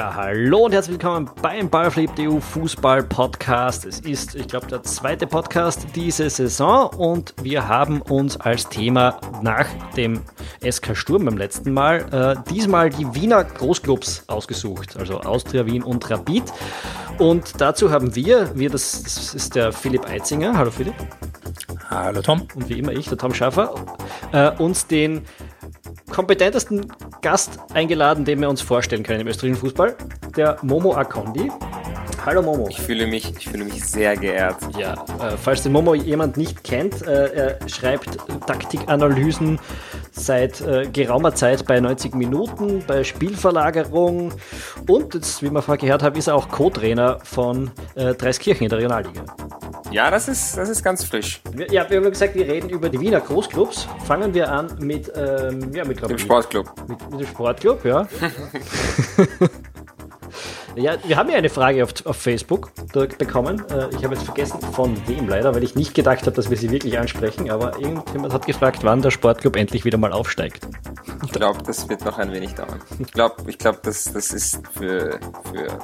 Ja, hallo und herzlich willkommen beim Ballflip EU Fußball Podcast. Es ist, ich glaube, der zweite Podcast diese Saison und wir haben uns als Thema nach dem SK Sturm beim letzten Mal äh, diesmal die Wiener Großclubs ausgesucht, also Austria, Wien und Rapid. Und dazu haben wir, wir das, das ist der Philipp Eitzinger, hallo Philipp. Hallo Tom. Und wie immer ich, der Tom Schaffer, äh, uns den kompetentesten Gast eingeladen, den wir uns vorstellen können im österreichischen Fußball, der Momo Akondi. Hallo Momo. Ich fühle mich, ich fühle mich sehr geehrt. Ja, äh, falls den Momo jemand nicht kennt, äh, er schreibt Taktikanalysen seit äh, geraumer Zeit bei 90 Minuten, bei Spielverlagerung und jetzt, wie wir vorher gehört haben, ist er auch Co-Trainer von äh, Dreiskirchen in der Regionalliga. Ja, das ist, das ist ganz frisch. Wir, ja, wir haben gesagt, wir reden über die Wiener Großclubs. Fangen wir an mit, ähm, ja, mit Dem Sportclub. Mit, mit dem Sportclub, ja. Ja, wir haben ja eine Frage auf, auf Facebook bekommen. Äh, ich habe jetzt vergessen, von wem leider, weil ich nicht gedacht habe, dass wir sie wirklich ansprechen. Aber irgendjemand hat gefragt, wann der Sportclub endlich wieder mal aufsteigt. Ich glaube, das wird noch ein wenig dauern. Ich glaube, ich glaub, das, das ist für, für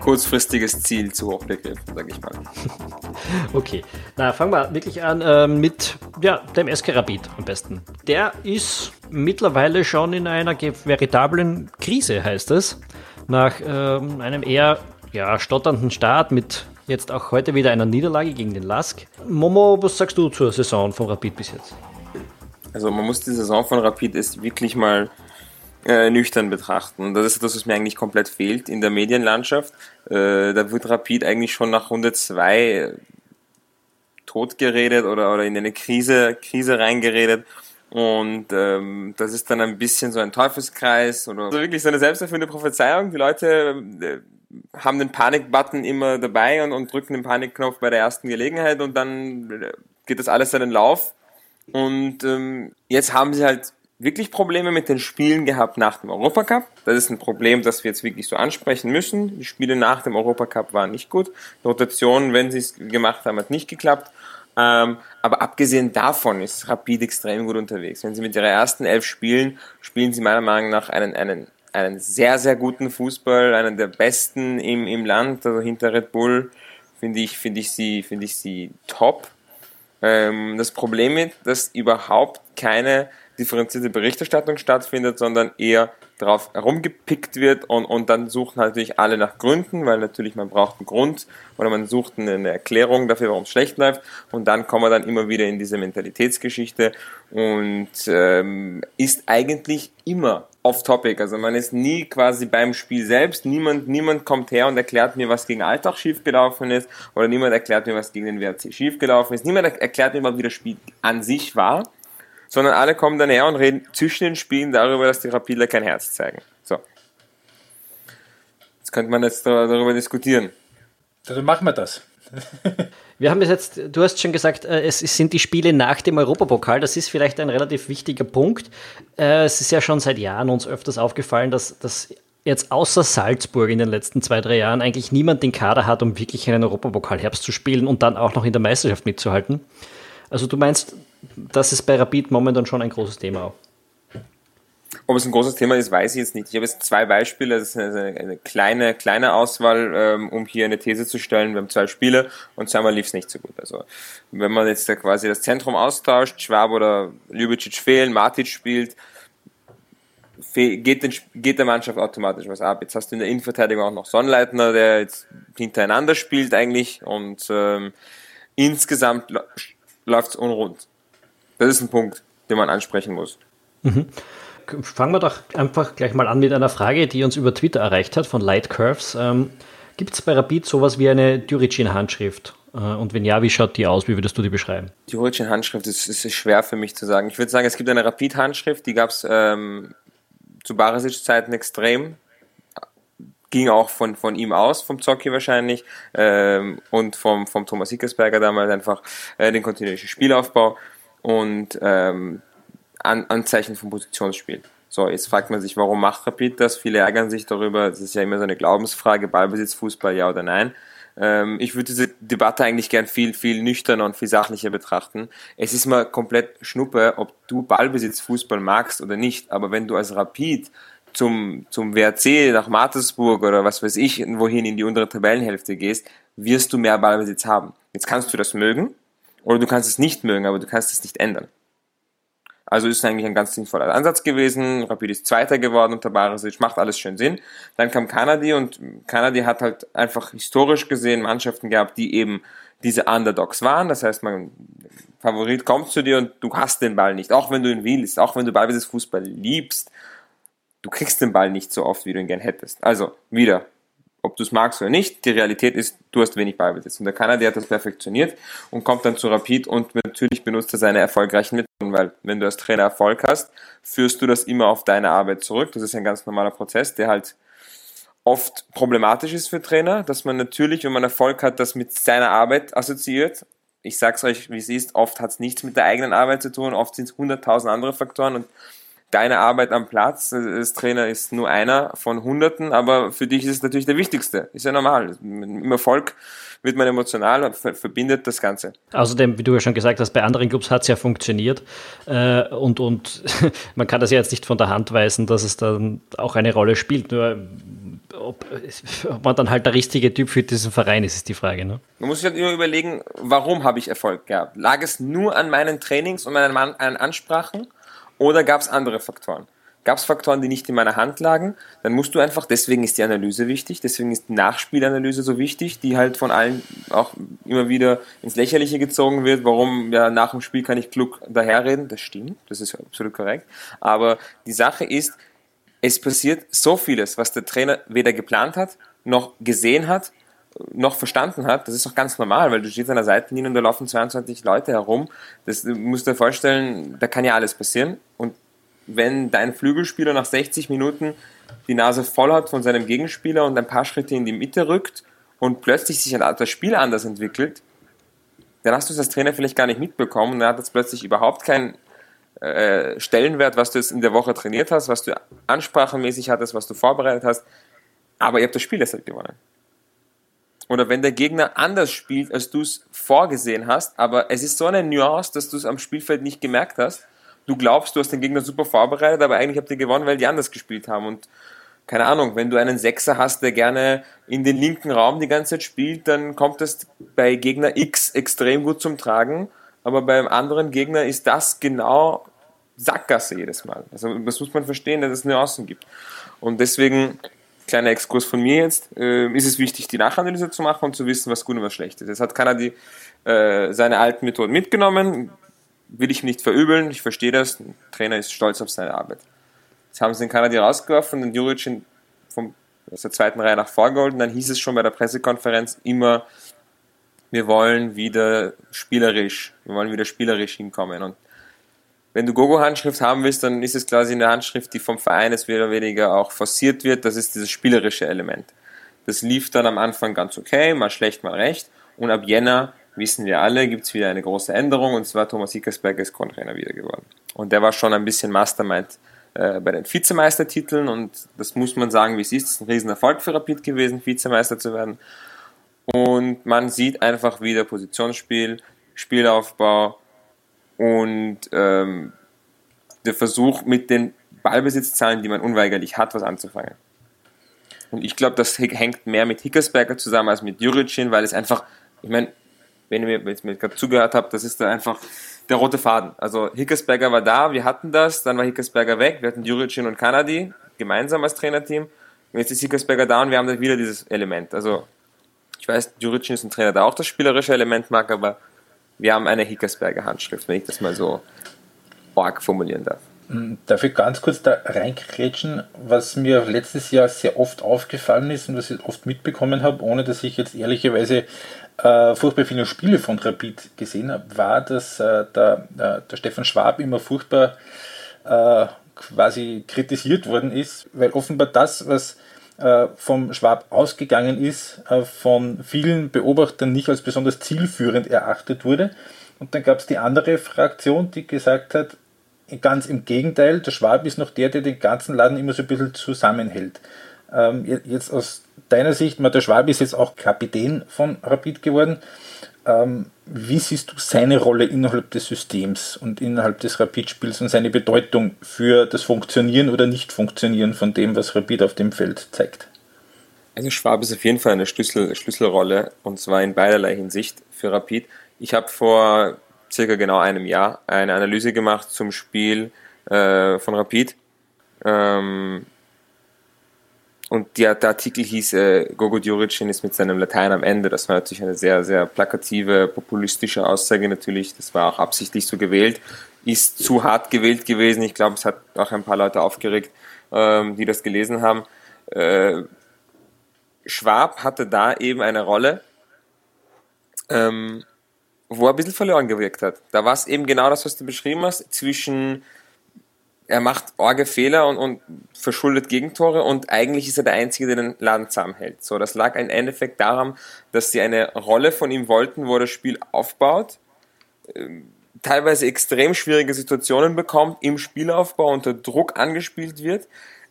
kurzfristiges Ziel zu hoch gegriffen, sage ich mal. Okay, na fangen wir wirklich an äh, mit ja, dem SK Rapid am besten. Der ist mittlerweile schon in einer veritablen Krise, heißt es nach ähm, einem eher ja, stotternden Start mit jetzt auch heute wieder einer Niederlage gegen den Lask. Momo, was sagst du zur Saison von Rapid bis jetzt? Also man muss die Saison von Rapid ist wirklich mal äh, nüchtern betrachten. Das ist das, was mir eigentlich komplett fehlt in der Medienlandschaft. Äh, da wird Rapid eigentlich schon nach Runde 2 totgeredet oder, oder in eine Krise, Krise reingeredet. Und ähm, das ist dann ein bisschen so ein Teufelskreis oder also wirklich so eine selbsterfüllende Prophezeiung. Die Leute äh, haben den Panikbutton immer dabei und, und drücken den Panikknopf bei der ersten Gelegenheit und dann äh, geht das alles seinen Lauf. Und ähm, jetzt haben sie halt wirklich Probleme mit den Spielen gehabt nach dem Europacup. Das ist ein Problem, das wir jetzt wirklich so ansprechen müssen. Die Spiele nach dem Europacup waren nicht gut. Die Rotation, wenn sie es gemacht haben, hat nicht geklappt. Ähm, aber abgesehen davon ist Rapid extrem gut unterwegs. Wenn sie mit ihrer ersten elf spielen, spielen sie meiner Meinung nach einen, einen, einen sehr, sehr guten Fußball, einen der besten im, im Land, also hinter Red Bull finde ich, finde ich sie, finde ich sie top. Ähm, das Problem ist, dass überhaupt keine differenzierte Berichterstattung stattfindet, sondern eher drauf herumgepickt wird und, und dann suchen natürlich alle nach Gründen, weil natürlich man braucht einen Grund oder man sucht eine Erklärung dafür, warum es schlecht läuft. Und dann kommen wir dann immer wieder in diese Mentalitätsgeschichte. Und ähm, ist eigentlich immer off-topic, also man ist nie quasi beim Spiel selbst, niemand, niemand kommt her und erklärt mir, was gegen Alltag schiefgelaufen ist. Oder niemand erklärt mir, was gegen den WRC schiefgelaufen ist, niemand erklärt mir, wie das Spiel an sich war sondern alle kommen dann her und reden zwischen den Spielen darüber, dass die Rapidler kein Herz zeigen. So. Jetzt könnte man jetzt darüber diskutieren. Dann machen wir das. wir haben jetzt, du hast schon gesagt, äh, es sind die Spiele nach dem Europapokal. Das ist vielleicht ein relativ wichtiger Punkt. Äh, es ist ja schon seit Jahren uns öfters aufgefallen, dass, dass jetzt außer Salzburg in den letzten zwei, drei Jahren eigentlich niemand den Kader hat, um wirklich einen Europapokal-Herbst zu spielen und dann auch noch in der Meisterschaft mitzuhalten. Also du meinst, das ist bei Rapid momentan schon ein großes Thema. Ob es ein großes Thema ist, weiß ich jetzt nicht. Ich habe jetzt zwei Beispiele, das ist eine, eine kleine, kleine Auswahl, ähm, um hier eine These zu stellen. Wir haben zwei Spiele und zweimal lief es nicht so gut. Also wenn man jetzt da quasi das Zentrum austauscht, Schwab oder Ljubicic fehlen, Matic spielt, geht, den, geht der Mannschaft automatisch was ab. Jetzt hast du in der Innenverteidigung auch noch Sonnleitner, der jetzt hintereinander spielt eigentlich und ähm, insgesamt läuft es unrund. Das ist ein Punkt, den man ansprechen muss. Mhm. Fangen wir doch einfach gleich mal an mit einer Frage, die uns über Twitter erreicht hat von Light Curves. Ähm, Gibt es bei Rapid sowas wie eine Düricin-Handschrift? Äh, und wenn ja, wie schaut die aus? Wie würdest du die beschreiben? Die Düricin-Handschrift ist, ist, schwer für mich zu sagen. Ich würde sagen, es gibt eine Rapid-Handschrift, die gab es ähm, zu Barisic-Zeiten extrem. Ging auch von, von ihm aus, vom Zocki wahrscheinlich, ähm, und vom, vom Thomas Hickersberger damals einfach äh, den kontinuierlichen Spielaufbau und ähm, An Anzeichen vom Positionsspiel. So, jetzt fragt man sich, warum macht Rapid das? Viele ärgern sich darüber. Das ist ja immer so eine Glaubensfrage, Ballbesitz, Fußball, ja oder nein. Ähm, ich würde diese Debatte eigentlich gern viel, viel nüchterner und viel sachlicher betrachten. Es ist mal komplett Schnuppe, ob du Ballbesitz, Fußball magst oder nicht. Aber wenn du als Rapid zum, zum WRC nach Martersburg oder was weiß ich, wohin in die untere Tabellenhälfte gehst, wirst du mehr Ballbesitz haben. Jetzt kannst du das mögen oder du kannst es nicht mögen, aber du kannst es nicht ändern. Also ist eigentlich ein ganz sinnvoller Ansatz gewesen. Rapid ist Zweiter geworden unter Barisic, macht alles schön Sinn. Dann kam Kanadi und Kanadi hat halt einfach historisch gesehen Mannschaften gehabt, die eben diese Underdogs waren. Das heißt, mein Favorit kommt zu dir und du hast den Ball nicht, auch wenn du ihn willst, auch wenn du Ballbesitz Fußball liebst. Du kriegst den Ball nicht so oft, wie du ihn gern hättest. Also wieder ob du es magst oder nicht, die Realität ist, du hast wenig Ballbesitz. Und der Kanadier hat das perfektioniert und kommt dann zu Rapid und natürlich benutzt er seine erfolgreichen Methoden, weil wenn du als Trainer Erfolg hast, führst du das immer auf deine Arbeit zurück. Das ist ein ganz normaler Prozess, der halt oft problematisch ist für Trainer, dass man natürlich, wenn man Erfolg hat, das mit seiner Arbeit assoziiert. Ich sag's euch, wie es ist, oft hat es nichts mit der eigenen Arbeit zu tun, oft sind es hunderttausend andere Faktoren und deine Arbeit am Platz als Trainer ist nur einer von Hunderten, aber für dich ist es natürlich der wichtigste. Ist ja normal. Im Erfolg wird man emotional und verbindet das Ganze. Außerdem, wie du ja schon gesagt hast, bei anderen Clubs hat es ja funktioniert äh, und, und man kann das ja jetzt nicht von der Hand weisen, dass es dann auch eine Rolle spielt. Nur ob, ob, man dann halt der richtige Typ für diesen Verein ist, ist die Frage. Ne? Man muss sich halt immer überlegen, warum habe ich Erfolg gehabt? Lag es nur an meinen Trainings und meinen Ansprachen? Oder gab es andere Faktoren? Gab es Faktoren, die nicht in meiner Hand lagen? Dann musst du einfach, deswegen ist die Analyse wichtig, deswegen ist die Nachspielanalyse so wichtig, die halt von allen auch immer wieder ins Lächerliche gezogen wird. Warum, ja, nach dem Spiel kann ich klug daherreden. Das stimmt, das ist absolut korrekt. Aber die Sache ist, es passiert so vieles, was der Trainer weder geplant hat, noch gesehen hat, noch verstanden hat, das ist doch ganz normal, weil du stehst an der Seitenlinie und da laufen 22 Leute herum. Das du musst dir vorstellen, da kann ja alles passieren. Und wenn dein Flügelspieler nach 60 Minuten die Nase voll hat von seinem Gegenspieler und ein paar Schritte in die Mitte rückt und plötzlich sich das Spiel anders entwickelt, dann hast du es als Trainer vielleicht gar nicht mitbekommen und dann hat es plötzlich überhaupt keinen äh, Stellenwert, was du jetzt in der Woche trainiert hast, was du ansprachenmäßig hattest, was du vorbereitet hast. Aber ihr habt das Spiel deshalb gewonnen oder wenn der Gegner anders spielt, als du es vorgesehen hast, aber es ist so eine Nuance, dass du es am Spielfeld nicht gemerkt hast. Du glaubst, du hast den Gegner super vorbereitet, aber eigentlich habt ihr gewonnen, weil die anders gespielt haben. Und keine Ahnung, wenn du einen Sechser hast, der gerne in den linken Raum die ganze Zeit spielt, dann kommt das bei Gegner X extrem gut zum Tragen. Aber beim anderen Gegner ist das genau Sackgasse jedes Mal. Also das muss man verstehen, dass es Nuancen gibt. Und deswegen kleiner Exkurs von mir jetzt, äh, ist es wichtig, die Nachanalyse zu machen und zu wissen, was gut und was schlecht ist. Jetzt hat keiner die, äh, seine alten Methoden mitgenommen, will ich nicht verübeln, ich verstehe das, ein Trainer ist stolz auf seine Arbeit. Jetzt haben sie den Kanadi rausgeworfen den Juric vom, aus der zweiten Reihe nach vorgeholt. Und dann hieß es schon bei der Pressekonferenz immer, wir wollen wieder spielerisch, wir wollen wieder spielerisch hinkommen. Und wenn du Gogo-Handschrift haben willst, dann ist es quasi eine Handschrift, die vom Verein es mehr oder weniger auch forciert wird. Das ist dieses spielerische Element. Das lief dann am Anfang ganz okay, mal schlecht, mal recht. Und ab Jänner, wissen wir alle, gibt es wieder eine große Änderung. Und zwar Thomas Hickersberger ist Co-Trainer wieder geworden. Und der war schon ein bisschen Mastermind äh, bei den Vizemeistertiteln. Und das muss man sagen, wie es ist. Es ist ein Riesenerfolg für Rapid gewesen, Vizemeister zu werden. Und man sieht einfach wieder Positionsspiel, Spielaufbau, und ähm, der Versuch mit den Ballbesitzzahlen, die man unweigerlich hat, was anzufangen. Und ich glaube, das hängt mehr mit Hickersberger zusammen als mit Juricin, weil es einfach, ich meine, wenn ihr mir jetzt gerade zugehört habt, das ist da einfach der rote Faden. Also Hickersberger war da, wir hatten das, dann war Hickersberger weg, wir hatten Juricin und Kanadi gemeinsam als Trainerteam. Und jetzt ist Hickersberger da und wir haben dann wieder dieses Element. Also ich weiß, Juricin ist ein Trainer, der auch das spielerische Element mag, aber wir haben eine Hickersberger Handschrift, wenn ich das mal so arg formulieren darf. Hm, darf ich ganz kurz da reinkrätschen, was mir letztes Jahr sehr oft aufgefallen ist und was ich oft mitbekommen habe, ohne dass ich jetzt ehrlicherweise äh, furchtbar viele Spiele von Rapid gesehen habe, war, dass äh, der, äh, der Stefan Schwab immer furchtbar äh, quasi kritisiert worden ist, weil offenbar das, was vom Schwab ausgegangen ist, äh, von vielen Beobachtern nicht als besonders zielführend erachtet wurde. Und dann gab es die andere Fraktion, die gesagt hat, ganz im Gegenteil, der Schwab ist noch der, der den ganzen Laden immer so ein bisschen zusammenhält. Ähm, jetzt aus deiner Sicht, der Schwab ist jetzt auch Kapitän von Rapid geworden. Ähm, wie siehst du seine Rolle innerhalb des Systems und innerhalb des Rapid-Spiels und seine Bedeutung für das Funktionieren oder Nicht-Funktionieren von dem, was Rapid auf dem Feld zeigt? Also Schwab ist auf jeden Fall eine Schlüssel, Schlüsselrolle und zwar in beiderlei Hinsicht für Rapid. Ich habe vor circa genau einem Jahr eine Analyse gemacht zum Spiel äh, von Rapid. Ähm, und der, der Artikel hieß äh, Gogo Djuricin ist mit seinem Latein am Ende. Das war natürlich eine sehr, sehr plakative, populistische Aussage natürlich. Das war auch absichtlich so gewählt. Ist zu hart gewählt gewesen. Ich glaube, es hat auch ein paar Leute aufgeregt, ähm, die das gelesen haben. Äh, Schwab hatte da eben eine Rolle, ähm, wo er ein bisschen verloren gewirkt hat. Da war es eben genau das, was du beschrieben hast, zwischen er macht orge Fehler und, und verschuldet Gegentore und eigentlich ist er der Einzige, der den Laden zusammenhält. So, das lag im Endeffekt daran, dass sie eine Rolle von ihm wollten, wo er das Spiel aufbaut, ähm, teilweise extrem schwierige Situationen bekommt, im Spielaufbau unter Druck angespielt wird,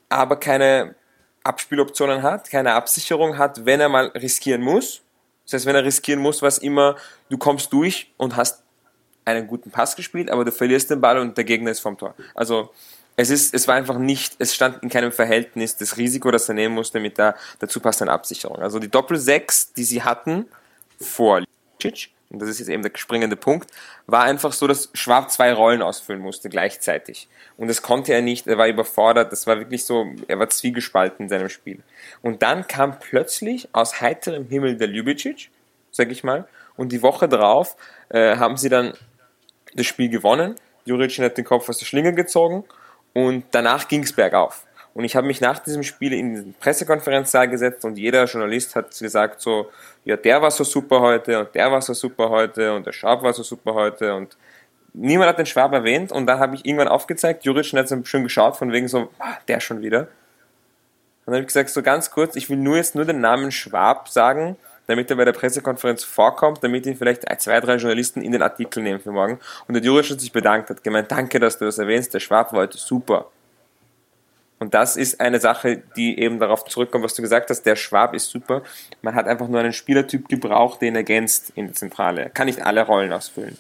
aber keine Abspieloptionen hat, keine Absicherung hat, wenn er mal riskieren muss. Das heißt, wenn er riskieren muss, was immer, du kommst durch und hast einen guten Pass gespielt, aber du verlierst den Ball und der Gegner ist vom Tor. Also es ist, es war einfach nicht, es stand in keinem Verhältnis das Risiko, das er nehmen musste mit der dazu passenden Absicherung. Also die Doppel 6, die sie hatten vor Licic, und das ist jetzt eben der springende Punkt, war einfach so, dass Schwab zwei Rollen ausfüllen musste gleichzeitig. Und das konnte er nicht, er war überfordert, das war wirklich so, er war zwiegespalten in seinem Spiel. Und dann kam plötzlich aus heiterem Himmel der Ljubicic, sag ich mal, und die Woche drauf äh, haben sie dann das Spiel gewonnen. Juricin hat den Kopf aus der Schlinge gezogen und danach ging es bergauf. Und ich habe mich nach diesem Spiel in den Pressekonferenzsaal gesetzt und jeder Journalist hat gesagt so, ja, der war so super heute und der war so super heute und der Schwab war so super heute und niemand hat den Schwab erwähnt und dann habe ich irgendwann aufgezeigt, Juricin hat so schön geschaut von wegen so, ah, der schon wieder. Und dann habe ich gesagt, so ganz kurz, ich will nur jetzt nur den Namen Schwab sagen damit er bei der Pressekonferenz vorkommt, damit ihn vielleicht zwei, drei Journalisten in den Artikel nehmen für morgen. Und der Jurisch hat sich bedankt, hat gemeint, danke, dass du das erwähnst, der Schwab heute super. Und das ist eine Sache, die eben darauf zurückkommt, was du gesagt hast, der Schwab ist super. Man hat einfach nur einen Spielertyp gebraucht, den ergänzt in der Zentrale. Er kann nicht alle Rollen ausfüllen.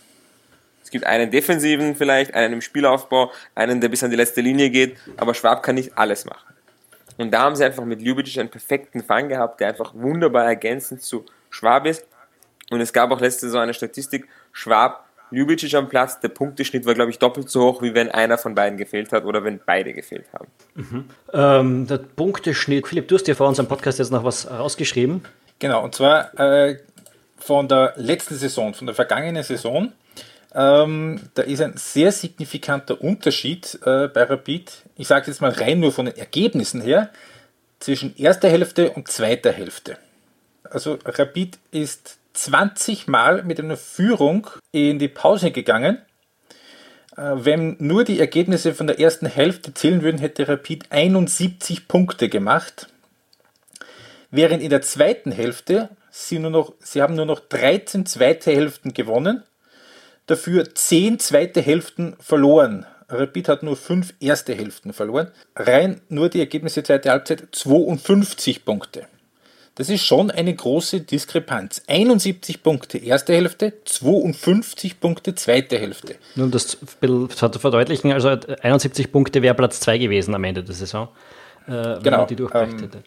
Es gibt einen defensiven vielleicht, einen im Spielaufbau, einen, der bis an die letzte Linie geht, aber Schwab kann nicht alles machen. Und da haben sie einfach mit Ljubicic einen perfekten Fang gehabt, der einfach wunderbar ergänzend zu Schwab ist. Und es gab auch letzte so eine Statistik, Schwab, Ljubicic am Platz, der Punkteschnitt war, glaube ich, doppelt so hoch, wie wenn einer von beiden gefehlt hat oder wenn beide gefehlt haben. Mhm. Ähm, der Punkteschnitt, Philipp, du hast dir vor unserem Podcast jetzt noch was rausgeschrieben. Genau, und zwar äh, von der letzten Saison, von der vergangenen Saison. Ähm, da ist ein sehr signifikanter Unterschied äh, bei Rapid, ich sage jetzt mal rein nur von den Ergebnissen her, zwischen erster Hälfte und zweiter Hälfte. Also Rapid ist 20 Mal mit einer Führung in die Pause gegangen. Äh, wenn nur die Ergebnisse von der ersten Hälfte zählen würden, hätte Rapid 71 Punkte gemacht. Während in der zweiten Hälfte sie nur noch, sie haben nur noch 13 zweite Hälften gewonnen dafür zehn zweite Hälften verloren. Rapid hat nur fünf erste Hälften verloren. Rein nur die Ergebnisse zweite Halbzeit 52 Punkte. Das ist schon eine große Diskrepanz. 71 Punkte erste Hälfte, 52 Punkte zweite Hälfte. Nun, das zu verdeutlichen, also 71 Punkte wäre Platz 2 gewesen am Ende der Saison, äh, genau. die durchgebracht ähm, hätte.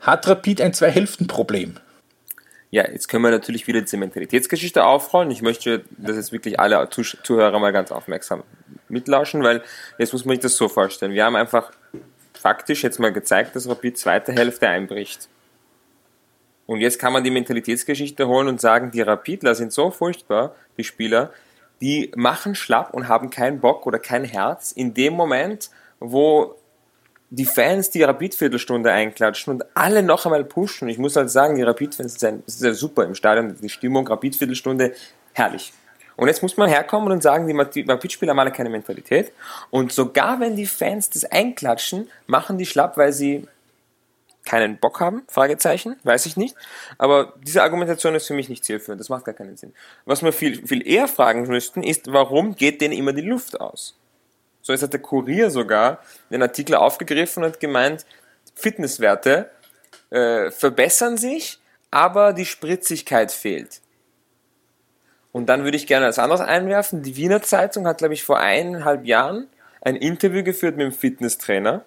Hat Rapid ein Zwei-Hälften-Problem? Ja, jetzt können wir natürlich wieder diese Mentalitätsgeschichte aufrollen. Ich möchte, dass jetzt wirklich alle Zuhörer mal ganz aufmerksam mitlauschen, weil jetzt muss man sich das so vorstellen. Wir haben einfach faktisch jetzt mal gezeigt, dass Rapid zweite Hälfte einbricht. Und jetzt kann man die Mentalitätsgeschichte holen und sagen, die Rapidler sind so furchtbar, die Spieler, die machen schlapp und haben keinen Bock oder kein Herz in dem Moment, wo die Fans die Rapid-Viertelstunde einklatschen und alle noch einmal pushen. Ich muss halt sagen, die Rapid-Fans sind, sind super im Stadion, die Stimmung, Rapid-Viertelstunde, herrlich. Und jetzt muss man herkommen und sagen, die Rapid-Spieler haben alle keine Mentalität. Und sogar wenn die Fans das einklatschen, machen die schlapp, weil sie keinen Bock haben? Fragezeichen, weiß ich nicht. Aber diese Argumentation ist für mich nicht zielführend. Das macht gar keinen Sinn. Was wir viel, viel eher fragen müssten, ist, warum geht denen immer die Luft aus? So ist hat der Kurier sogar den Artikel aufgegriffen und gemeint, Fitnesswerte äh, verbessern sich, aber die Spritzigkeit fehlt. Und dann würde ich gerne als anderes einwerfen. Die Wiener Zeitung hat, glaube ich, vor eineinhalb Jahren ein Interview geführt mit dem Fitnesstrainer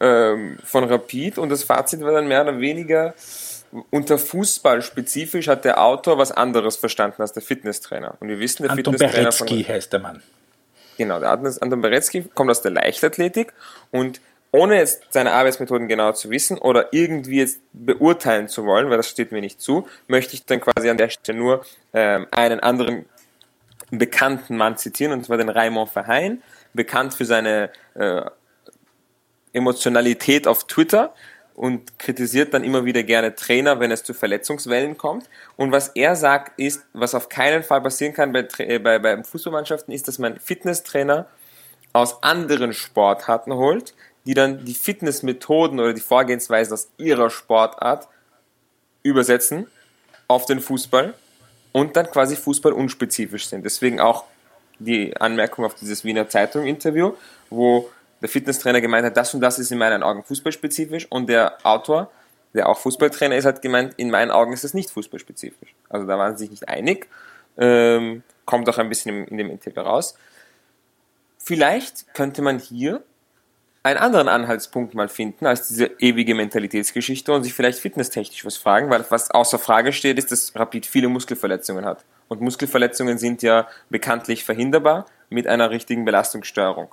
ähm, von Rapid und das Fazit war dann mehr oder weniger, unter Fußball spezifisch hat der Autor was anderes verstanden als der Fitnesstrainer. Und wir wissen, der Anton Fitnesstrainer Beretzky von, heißt der Mann. Genau, der Anton Beretzky kommt aus der Leichtathletik und ohne jetzt seine Arbeitsmethoden genau zu wissen oder irgendwie jetzt beurteilen zu wollen, weil das steht mir nicht zu, möchte ich dann quasi an der Stelle nur ähm, einen anderen bekannten Mann zitieren, und zwar den Raymond Verheyen, bekannt für seine äh, Emotionalität auf Twitter und kritisiert dann immer wieder gerne Trainer, wenn es zu Verletzungswellen kommt. Und was er sagt, ist, was auf keinen Fall passieren kann bei, äh, bei, bei Fußballmannschaften, ist, dass man Fitnesstrainer aus anderen Sportarten holt, die dann die Fitnessmethoden oder die Vorgehensweisen aus ihrer Sportart übersetzen auf den Fußball und dann quasi Fußball unspezifisch sind. Deswegen auch die Anmerkung auf dieses Wiener Zeitung-Interview, wo der Fitnesstrainer gemeint hat, das und das ist in meinen Augen fußballspezifisch und der Autor, der auch Fußballtrainer ist, hat gemeint, in meinen Augen ist das nicht fußballspezifisch. Also da waren sie sich nicht einig. Ähm, kommt auch ein bisschen in dem Interview raus. Vielleicht könnte man hier einen anderen Anhaltspunkt mal finden als diese ewige Mentalitätsgeschichte und sich vielleicht fitnesstechnisch was fragen, weil was außer Frage steht, ist, dass Rapid viele Muskelverletzungen hat. Und Muskelverletzungen sind ja bekanntlich verhinderbar mit einer richtigen Belastungssteuerung.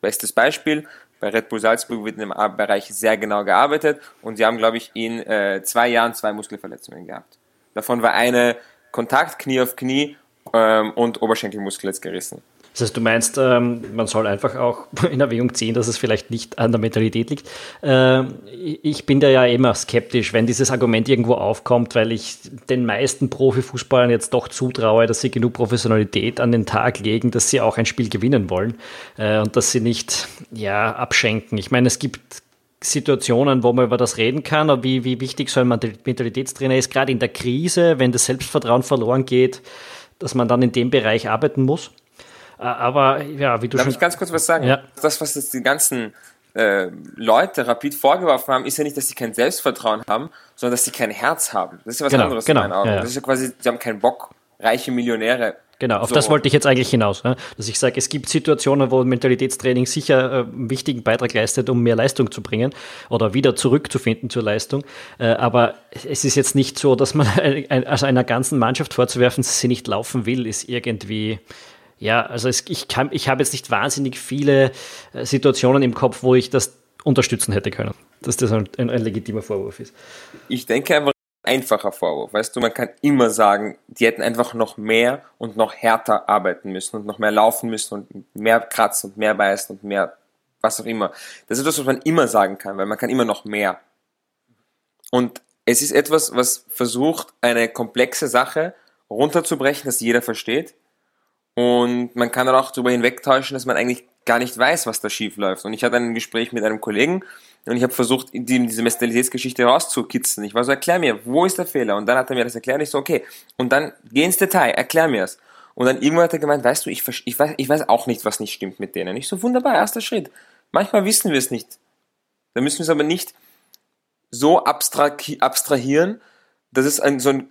Bestes Beispiel, bei Red Bull Salzburg wird in dem Bereich sehr genau gearbeitet und sie haben, glaube ich, in äh, zwei Jahren zwei Muskelverletzungen gehabt. Davon war eine Kontakt, Knie auf Knie ähm, und Oberschenkelmuskel jetzt gerissen. Das heißt, du meinst, ähm, man soll einfach auch in Erwägung ziehen, dass es vielleicht nicht an der Mentalität liegt. Ähm, ich bin da ja immer skeptisch, wenn dieses Argument irgendwo aufkommt, weil ich den meisten Profifußballern jetzt doch zutraue, dass sie genug Professionalität an den Tag legen, dass sie auch ein Spiel gewinnen wollen äh, und dass sie nicht ja, abschenken. Ich meine, es gibt Situationen, wo man über das reden kann, aber wie, wie wichtig so ein Mentalitätstrainer ist, gerade in der Krise, wenn das Selbstvertrauen verloren geht, dass man dann in dem Bereich arbeiten muss. Äh, aber ja, wie du Darf schon. ich ganz kurz was sagen? Ja. Das, was jetzt die ganzen äh, Leute Rapid vorgeworfen haben, ist ja nicht, dass sie kein Selbstvertrauen haben, sondern dass sie kein Herz haben. Das ist ja was genau, anderes genau, in meinen Augen. Ja, ja. Das ist ja quasi, sie haben keinen Bock, reiche Millionäre Genau, auf so. das wollte ich jetzt eigentlich hinaus. Ne? Dass ich sage, es gibt Situationen, wo Mentalitätstraining sicher äh, einen wichtigen Beitrag leistet, um mehr Leistung zu bringen oder wieder zurückzufinden zur Leistung. Äh, aber es ist jetzt nicht so, dass man also einer ganzen Mannschaft vorzuwerfen, dass sie nicht laufen will, ist irgendwie ja, also es, ich, kann, ich habe jetzt nicht wahnsinnig viele äh, Situationen im Kopf, wo ich das unterstützen hätte können, dass das ein, ein, ein legitimer Vorwurf ist. Ich denke einfach, einfacher Vorwurf. Weißt du, man kann immer sagen, die hätten einfach noch mehr und noch härter arbeiten müssen und noch mehr laufen müssen und mehr kratzen und mehr beißen und mehr was auch immer. Das ist das, was man immer sagen kann, weil man kann immer noch mehr. Und es ist etwas, was versucht, eine komplexe Sache runterzubrechen, dass jeder versteht und man kann dann auch darüber hinwegtäuschen, dass man eigentlich gar nicht weiß, was da schief läuft. Und ich hatte ein Gespräch mit einem Kollegen und ich habe versucht, diese Mentalitätsgeschichte rauszukitzeln. Ich war so, erklär mir, wo ist der Fehler? Und dann hat er mir das erklärt. Ich so, okay. Und dann geh ins Detail, erklär mir es. Und dann irgendwann hat er gemeint, weißt du, ich, ich, weiß, ich weiß auch nicht, was nicht stimmt mit denen. Ich so, wunderbar, erster Schritt. Manchmal wissen wir es nicht. Da müssen wir es aber nicht so abstrahieren, dass es ein, so ein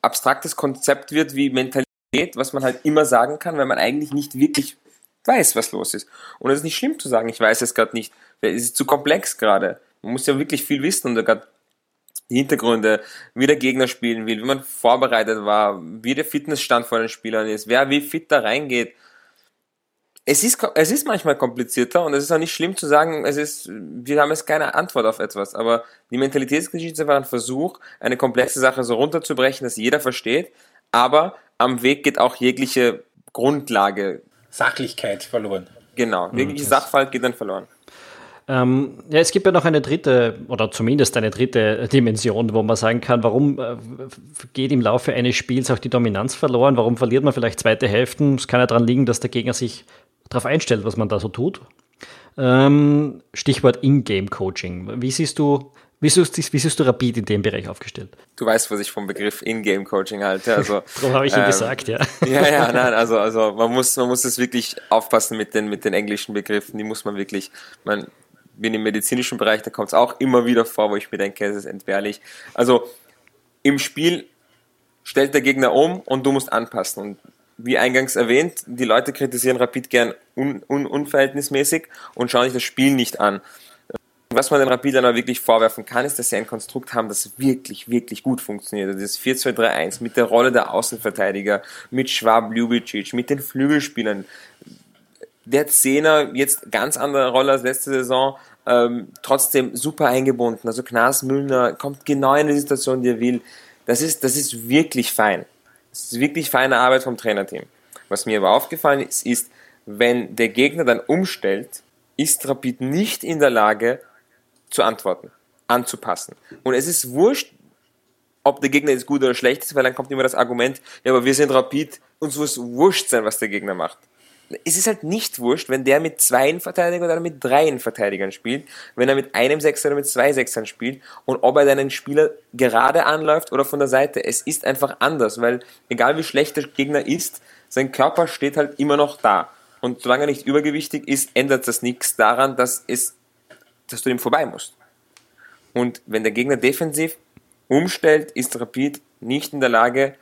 abstraktes Konzept wird wie Mentalität was man halt immer sagen kann, weil man eigentlich nicht wirklich weiß, was los ist. Und es ist nicht schlimm zu sagen, ich weiß es gerade nicht, es ist zu komplex gerade. Man muss ja wirklich viel wissen und gerade die Hintergründe, wie der Gegner spielen will, wie man vorbereitet war, wie der Fitnessstand von den Spielern ist, wer wie fit da reingeht. Es ist, es ist manchmal komplizierter und es ist auch nicht schlimm zu sagen, es ist, wir haben jetzt keine Antwort auf etwas, aber die Mentalitätsgeschichte war ein Versuch, eine komplexe Sache so runterzubrechen, dass jeder versteht, aber am Weg geht auch jegliche Grundlage. Sachlichkeit verloren. Genau, jegliche mhm. Sachverhalt geht dann verloren. Ähm, ja, es gibt ja noch eine dritte oder zumindest eine dritte Dimension, wo man sagen kann, warum äh, geht im Laufe eines Spiels auch die Dominanz verloren? Warum verliert man vielleicht zweite Hälften? Es kann ja daran liegen, dass der Gegner sich darauf einstellt, was man da so tut. Ähm, Stichwort In-Game-Coaching. Wie siehst du wie siehst, wie siehst du Rapid in dem Bereich aufgestellt? Du weißt, was ich vom Begriff In-Game-Coaching halte. Also, Darum habe ich ähm, gesagt, ja. Ja, ja, nein, also, also man muss, man muss es wirklich aufpassen mit den, mit den englischen Begriffen. Die muss man wirklich, man bin im medizinischen Bereich, da kommt es auch immer wieder vor, wo ich mir denke, es ist entbehrlich. Also im Spiel stellt der Gegner um und du musst anpassen. Und wie eingangs erwähnt, die Leute kritisieren Rapid gern un, un, unverhältnismäßig und schauen sich das Spiel nicht an. Was man den Rapidern wirklich vorwerfen kann, ist, dass sie ein Konstrukt haben, das wirklich, wirklich gut funktioniert. Also das 4-2-3-1 mit der Rolle der Außenverteidiger, mit Schwab, Ljubicic, mit den Flügelspielern. Der Zehner, jetzt ganz andere Rolle als letzte Saison, ähm, trotzdem super eingebunden. Also Knas Müllner kommt genau in die Situation, die er will. Das ist, das ist wirklich fein. Das ist wirklich feine Arbeit vom Trainerteam. Was mir aber aufgefallen ist, ist, wenn der Gegner dann umstellt, ist Rapid nicht in der Lage, zu antworten, anzupassen. Und es ist wurscht, ob der Gegner jetzt gut oder schlecht ist, weil dann kommt immer das Argument, ja, aber wir sind Rapid, uns muss wurscht sein, was der Gegner macht. Es ist halt nicht wurscht, wenn der mit zwei Verteidigern oder mit drei Verteidigern spielt, wenn er mit einem Sechser oder mit zwei Sechsern spielt und ob er deinen Spieler gerade anläuft oder von der Seite. Es ist einfach anders, weil egal wie schlecht der Gegner ist, sein Körper steht halt immer noch da. Und solange er nicht übergewichtig ist, ändert das nichts daran, dass es dass du ihm vorbei musst. Und wenn der Gegner defensiv umstellt, ist Rapid nicht in der Lage,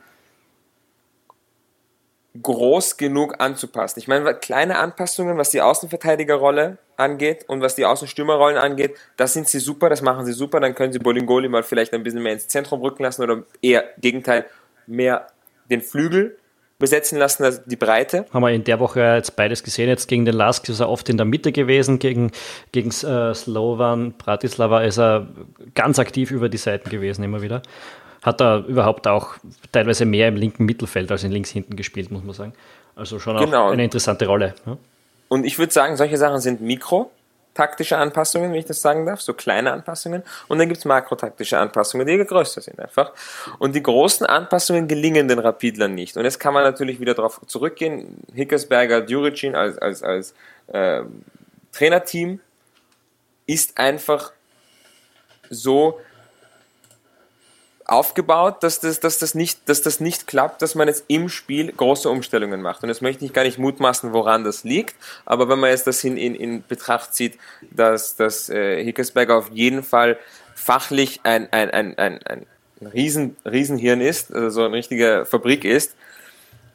groß genug anzupassen. Ich meine, kleine Anpassungen, was die Außenverteidigerrolle angeht und was die Außenstürmerrollen angeht, da sind sie super, das machen sie super, dann können sie Bolingoli mal vielleicht ein bisschen mehr ins Zentrum rücken lassen oder eher Gegenteil, mehr den Flügel besetzen lassen, also die Breite. Haben wir in der Woche jetzt beides gesehen. Jetzt gegen den Lask ist er oft in der Mitte gewesen, gegen, gegen äh, Slovan Bratislava ist er ganz aktiv über die Seiten gewesen, immer wieder. Hat er überhaupt auch teilweise mehr im linken Mittelfeld als in links hinten gespielt, muss man sagen. Also schon genau. auch eine interessante Rolle. Ja? Und ich würde sagen, solche Sachen sind Mikro, taktische Anpassungen, wenn ich das sagen darf, so kleine Anpassungen. Und dann gibt es makrotaktische Anpassungen, die größer sind einfach. Und die großen Anpassungen gelingen den Rapidlern nicht. Und jetzt kann man natürlich wieder darauf zurückgehen. Hickersberger, Djuricin als, als, als äh, Trainerteam ist einfach so, aufgebaut, dass das, dass, das nicht, dass das nicht klappt, dass man jetzt im Spiel große Umstellungen macht. Und jetzt möchte ich gar nicht mutmaßen, woran das liegt, aber wenn man jetzt das in, in, in Betracht zieht, dass, dass äh, Hickersberger auf jeden Fall fachlich ein, ein, ein, ein, ein Riesen, Riesenhirn ist, also so eine richtige Fabrik ist,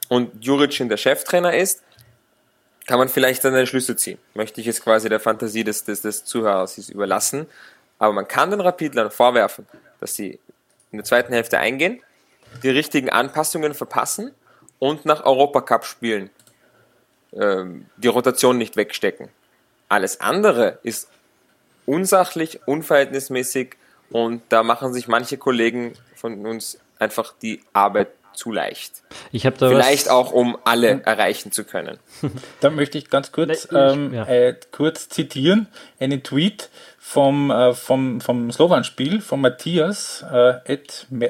und Juricin der Cheftrainer ist, kann man vielleicht dann einen Schlüssel ziehen. Möchte ich jetzt quasi der Fantasie des, des, des Zuhörers überlassen. Aber man kann den Rapidlern vorwerfen, dass sie in der zweiten Hälfte eingehen, die richtigen Anpassungen verpassen und nach Europacup spielen. Ähm, die Rotation nicht wegstecken. Alles andere ist unsachlich, unverhältnismäßig und da machen sich manche Kollegen von uns einfach die Arbeit zu leicht. Ich da Vielleicht auch, um alle hm? erreichen zu können. Da möchte ich ganz kurz, ähm, ja. äh, kurz zitieren, einen Tweet vom, äh, vom, vom Slowan-Spiel von Matthias äh,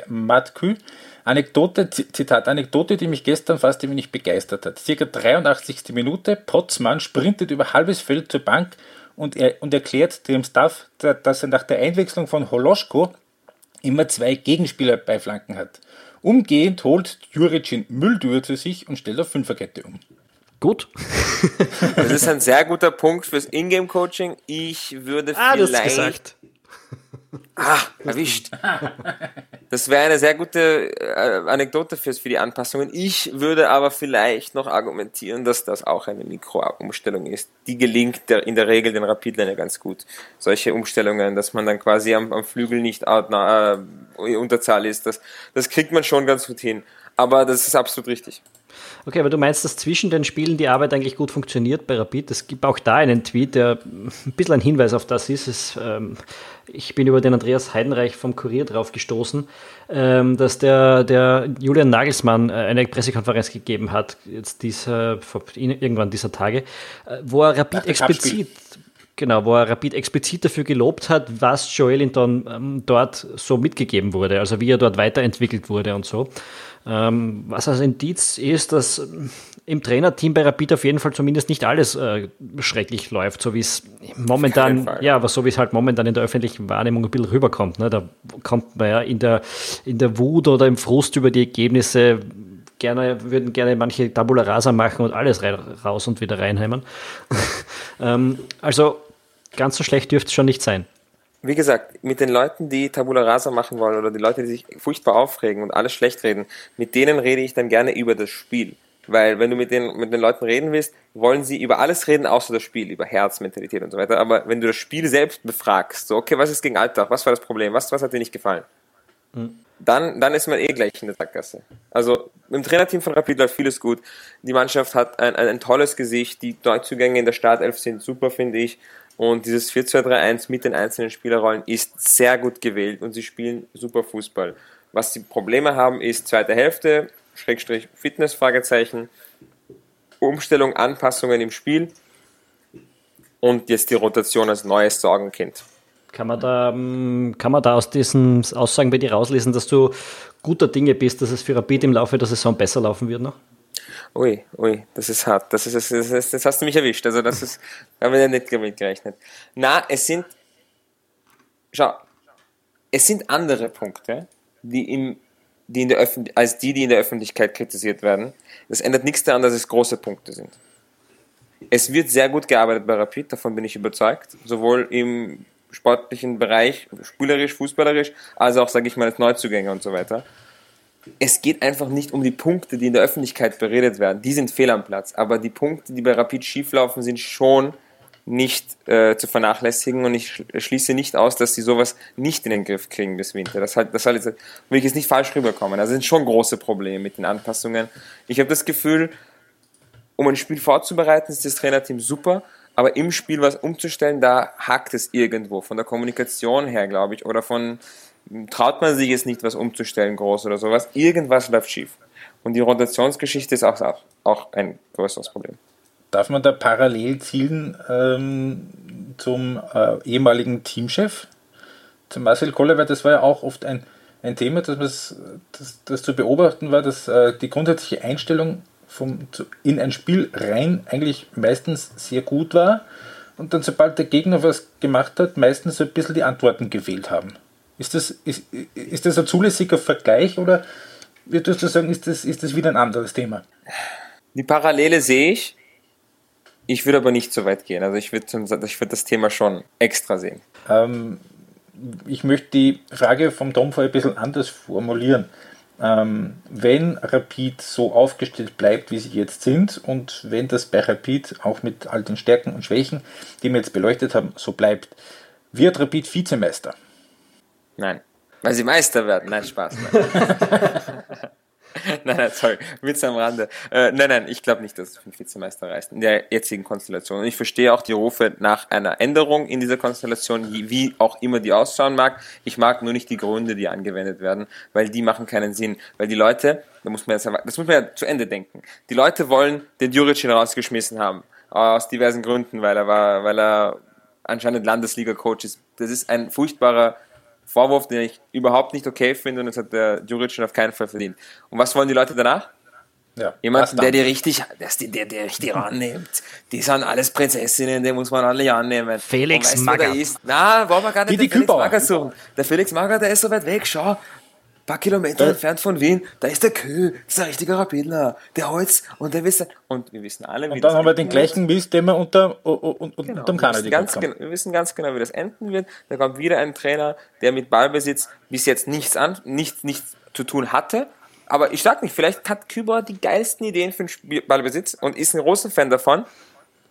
Matkü. Anekdote, Zitat, Anekdote, die mich gestern fast ein wenig begeistert hat. Circa 83. Minute, Potzmann sprintet über halbes Feld zur Bank und, er, und erklärt dem Staff, dass er nach der Einwechslung von Holoschko immer zwei Gegenspieler bei Flanken hat. Umgehend holt Juricin Mülldür zu sich und stellt auf Fünferkette um. Gut. das ist ein sehr guter Punkt fürs Ingame-Coaching. Ich würde ah, vielleicht. Ah, erwischt. Das wäre eine sehr gute äh, Anekdote fürs, für die Anpassungen. Ich würde aber vielleicht noch argumentieren, dass das auch eine Mikroumstellung ist. Die gelingt in der Regel den Rapidlern ja ganz gut. Solche Umstellungen, dass man dann quasi am, am Flügel nicht na, äh, Unterzahl ist, das, das kriegt man schon ganz gut hin. Aber das ist absolut richtig. Okay, aber du meinst, dass zwischen den Spielen die Arbeit eigentlich gut funktioniert bei Rapid. Es gibt auch da einen Tweet, der ein bisschen ein Hinweis auf das ist. Es, ähm, ich bin über den Andreas Heidenreich vom Kurier drauf gestoßen, ähm, dass der, der Julian Nagelsmann äh, eine Pressekonferenz gegeben hat, jetzt dieser, irgendwann dieser Tage, äh, wo er Rapid explizit Genau, wo er Rapid explizit dafür gelobt hat, was Joelinton ähm, dort so mitgegeben wurde, also wie er dort weiterentwickelt wurde und so. Ähm, was als Indiz ist, dass im Trainerteam bei Rapid auf jeden Fall zumindest nicht alles äh, schrecklich läuft, so wie es momentan, ja, aber so wie es halt momentan in der öffentlichen Wahrnehmung ein bisschen rüberkommt. Ne? Da kommt man ja in der, in der Wut oder im Frust über die Ergebnisse gerne, würden gerne manche Tabula Rasa machen und alles raus und wieder reinheimen. ähm, also ganz so schlecht dürfte es schon nicht sein. Wie gesagt, mit den Leuten, die Tabula Rasa machen wollen oder die Leute, die sich furchtbar aufregen und alles schlecht reden, mit denen rede ich dann gerne über das Spiel. Weil wenn du mit den, mit den Leuten reden willst, wollen sie über alles reden, außer das Spiel, über Herz, Mentalität und so weiter. Aber wenn du das Spiel selbst befragst, so, okay, was ist gegen Alltag? Was war das Problem? Was, was hat dir nicht gefallen? Mhm. Dann, dann ist man eh gleich in der Sackgasse. Also im Trainerteam von Rapid läuft vieles gut. Die Mannschaft hat ein, ein, ein tolles Gesicht. Die Neuzugänge in der Startelf sind super, finde ich. Und dieses 4-2-3-1 mit den einzelnen Spielerrollen ist sehr gut gewählt und sie spielen super Fußball. Was sie Probleme haben, ist zweite Hälfte, Schrägstrich Fitness, Fragezeichen, Umstellung, Anpassungen im Spiel und jetzt die Rotation als neues Sorgenkind. Kann man da, ähm, kann man da aus diesen Aussagen bei dir rauslesen, dass du guter Dinge bist, dass es für Rapid im Laufe der Saison besser laufen wird noch? Ui, ui, das ist hart. Das, ist, das, ist, das hast du mich erwischt. Also das ist, da haben wir nicht damit gerechnet. Na, es sind, schau, es sind andere Punkte, die im, die in der Öffentlich als die, die in der Öffentlichkeit kritisiert werden. Das ändert nichts daran, dass es große Punkte sind. Es wird sehr gut gearbeitet bei Rapid, davon bin ich überzeugt. Sowohl im sportlichen Bereich, spielerisch, fußballerisch, als auch, sage ich mal, als Neuzugänge und so weiter es geht einfach nicht um die Punkte, die in der Öffentlichkeit beredet werden. Die sind fehl am Platz. Aber die Punkte, die bei Rapid schieflaufen, sind schon nicht äh, zu vernachlässigen und ich schließe nicht aus, dass sie sowas nicht in den Griff kriegen bis Winter. Das, halt, das soll jetzt, will ich jetzt nicht falsch rüberkommen. Also sind schon große Probleme mit den Anpassungen. Ich habe das Gefühl, um ein Spiel vorzubereiten, ist das Trainerteam super, aber im Spiel was umzustellen, da hakt es irgendwo. Von der Kommunikation her, glaube ich, oder von, traut man sich jetzt nicht, was umzustellen, groß oder sowas. Irgendwas läuft schief. Und die Rotationsgeschichte ist auch, auch ein größeres Problem. Darf man da parallel zielen ähm, zum äh, ehemaligen Teamchef, zum Marcel Koller, weil das war ja auch oft ein, ein Thema, dass das, das zu beobachten war, dass äh, die grundsätzliche Einstellung vom, zu, in ein Spiel rein eigentlich meistens sehr gut war und dann sobald der Gegner was gemacht hat, meistens so ein bisschen die Antworten gewählt haben. Ist das, ist, ist das ein zulässiger Vergleich oder würdest du sagen, ist das, ist das wieder ein anderes Thema? Die Parallele sehe ich. Ich würde aber nicht so weit gehen. Also ich würde, ich würde das Thema schon extra sehen. Ähm, ich möchte die Frage vom Tom ein bisschen anders formulieren. Ähm, wenn Rapid so aufgestellt bleibt, wie sie jetzt sind, und wenn das bei Rapid auch mit all den Stärken und Schwächen, die wir jetzt beleuchtet haben, so bleibt, wird Rapid Vizemeister. Nein. Weil sie Meister werden. Nein, Spaß. nein, nein, sorry. Witz am Rande. Äh, nein, nein, ich glaube nicht, dass es fünf Vizemeister reicht in der jetzigen Konstellation. Und ich verstehe auch die Rufe nach einer Änderung in dieser Konstellation, wie auch immer die ausschauen mag. Ich mag nur nicht die Gründe, die angewendet werden, weil die machen keinen Sinn. Weil die Leute, da muss man jetzt, das muss man ja zu Ende denken. Die Leute wollen den Juricin rausgeschmissen haben. Aus diversen Gründen, weil er war, weil er anscheinend Landesliga-Coach ist. Das ist ein furchtbarer Vorwurf, den ich überhaupt nicht okay finde und das hat der Juric schon auf keinen Fall verdient. Und was wollen die Leute danach? Ja, Jemanden, der die richtig, der, der, richtig annimmt. Die sind alles Prinzessinnen, die muss man alle annehmen. Felix Magath. Na, wollen wir gar nicht die, den Felix Magath suchen. Der Felix Magath, der ist so weit weg, schau paar Kilometer äh. entfernt von Wien, da ist der Kö, das ist ein richtiger Rapidler, der Holz und der wissen, und wir wissen alle, wie Und dann haben wir den gleichen Mist, den wir unter, unter genau. unterm Kanadier ganz genau, Wir wissen ganz genau, wie das enden wird. Da kommt wieder ein Trainer, der mit Ballbesitz bis jetzt nichts an, nichts, nichts zu tun hatte. Aber ich sag nicht, vielleicht hat Küber die geilsten Ideen für den Ballbesitz und ist ein großer Fan davon.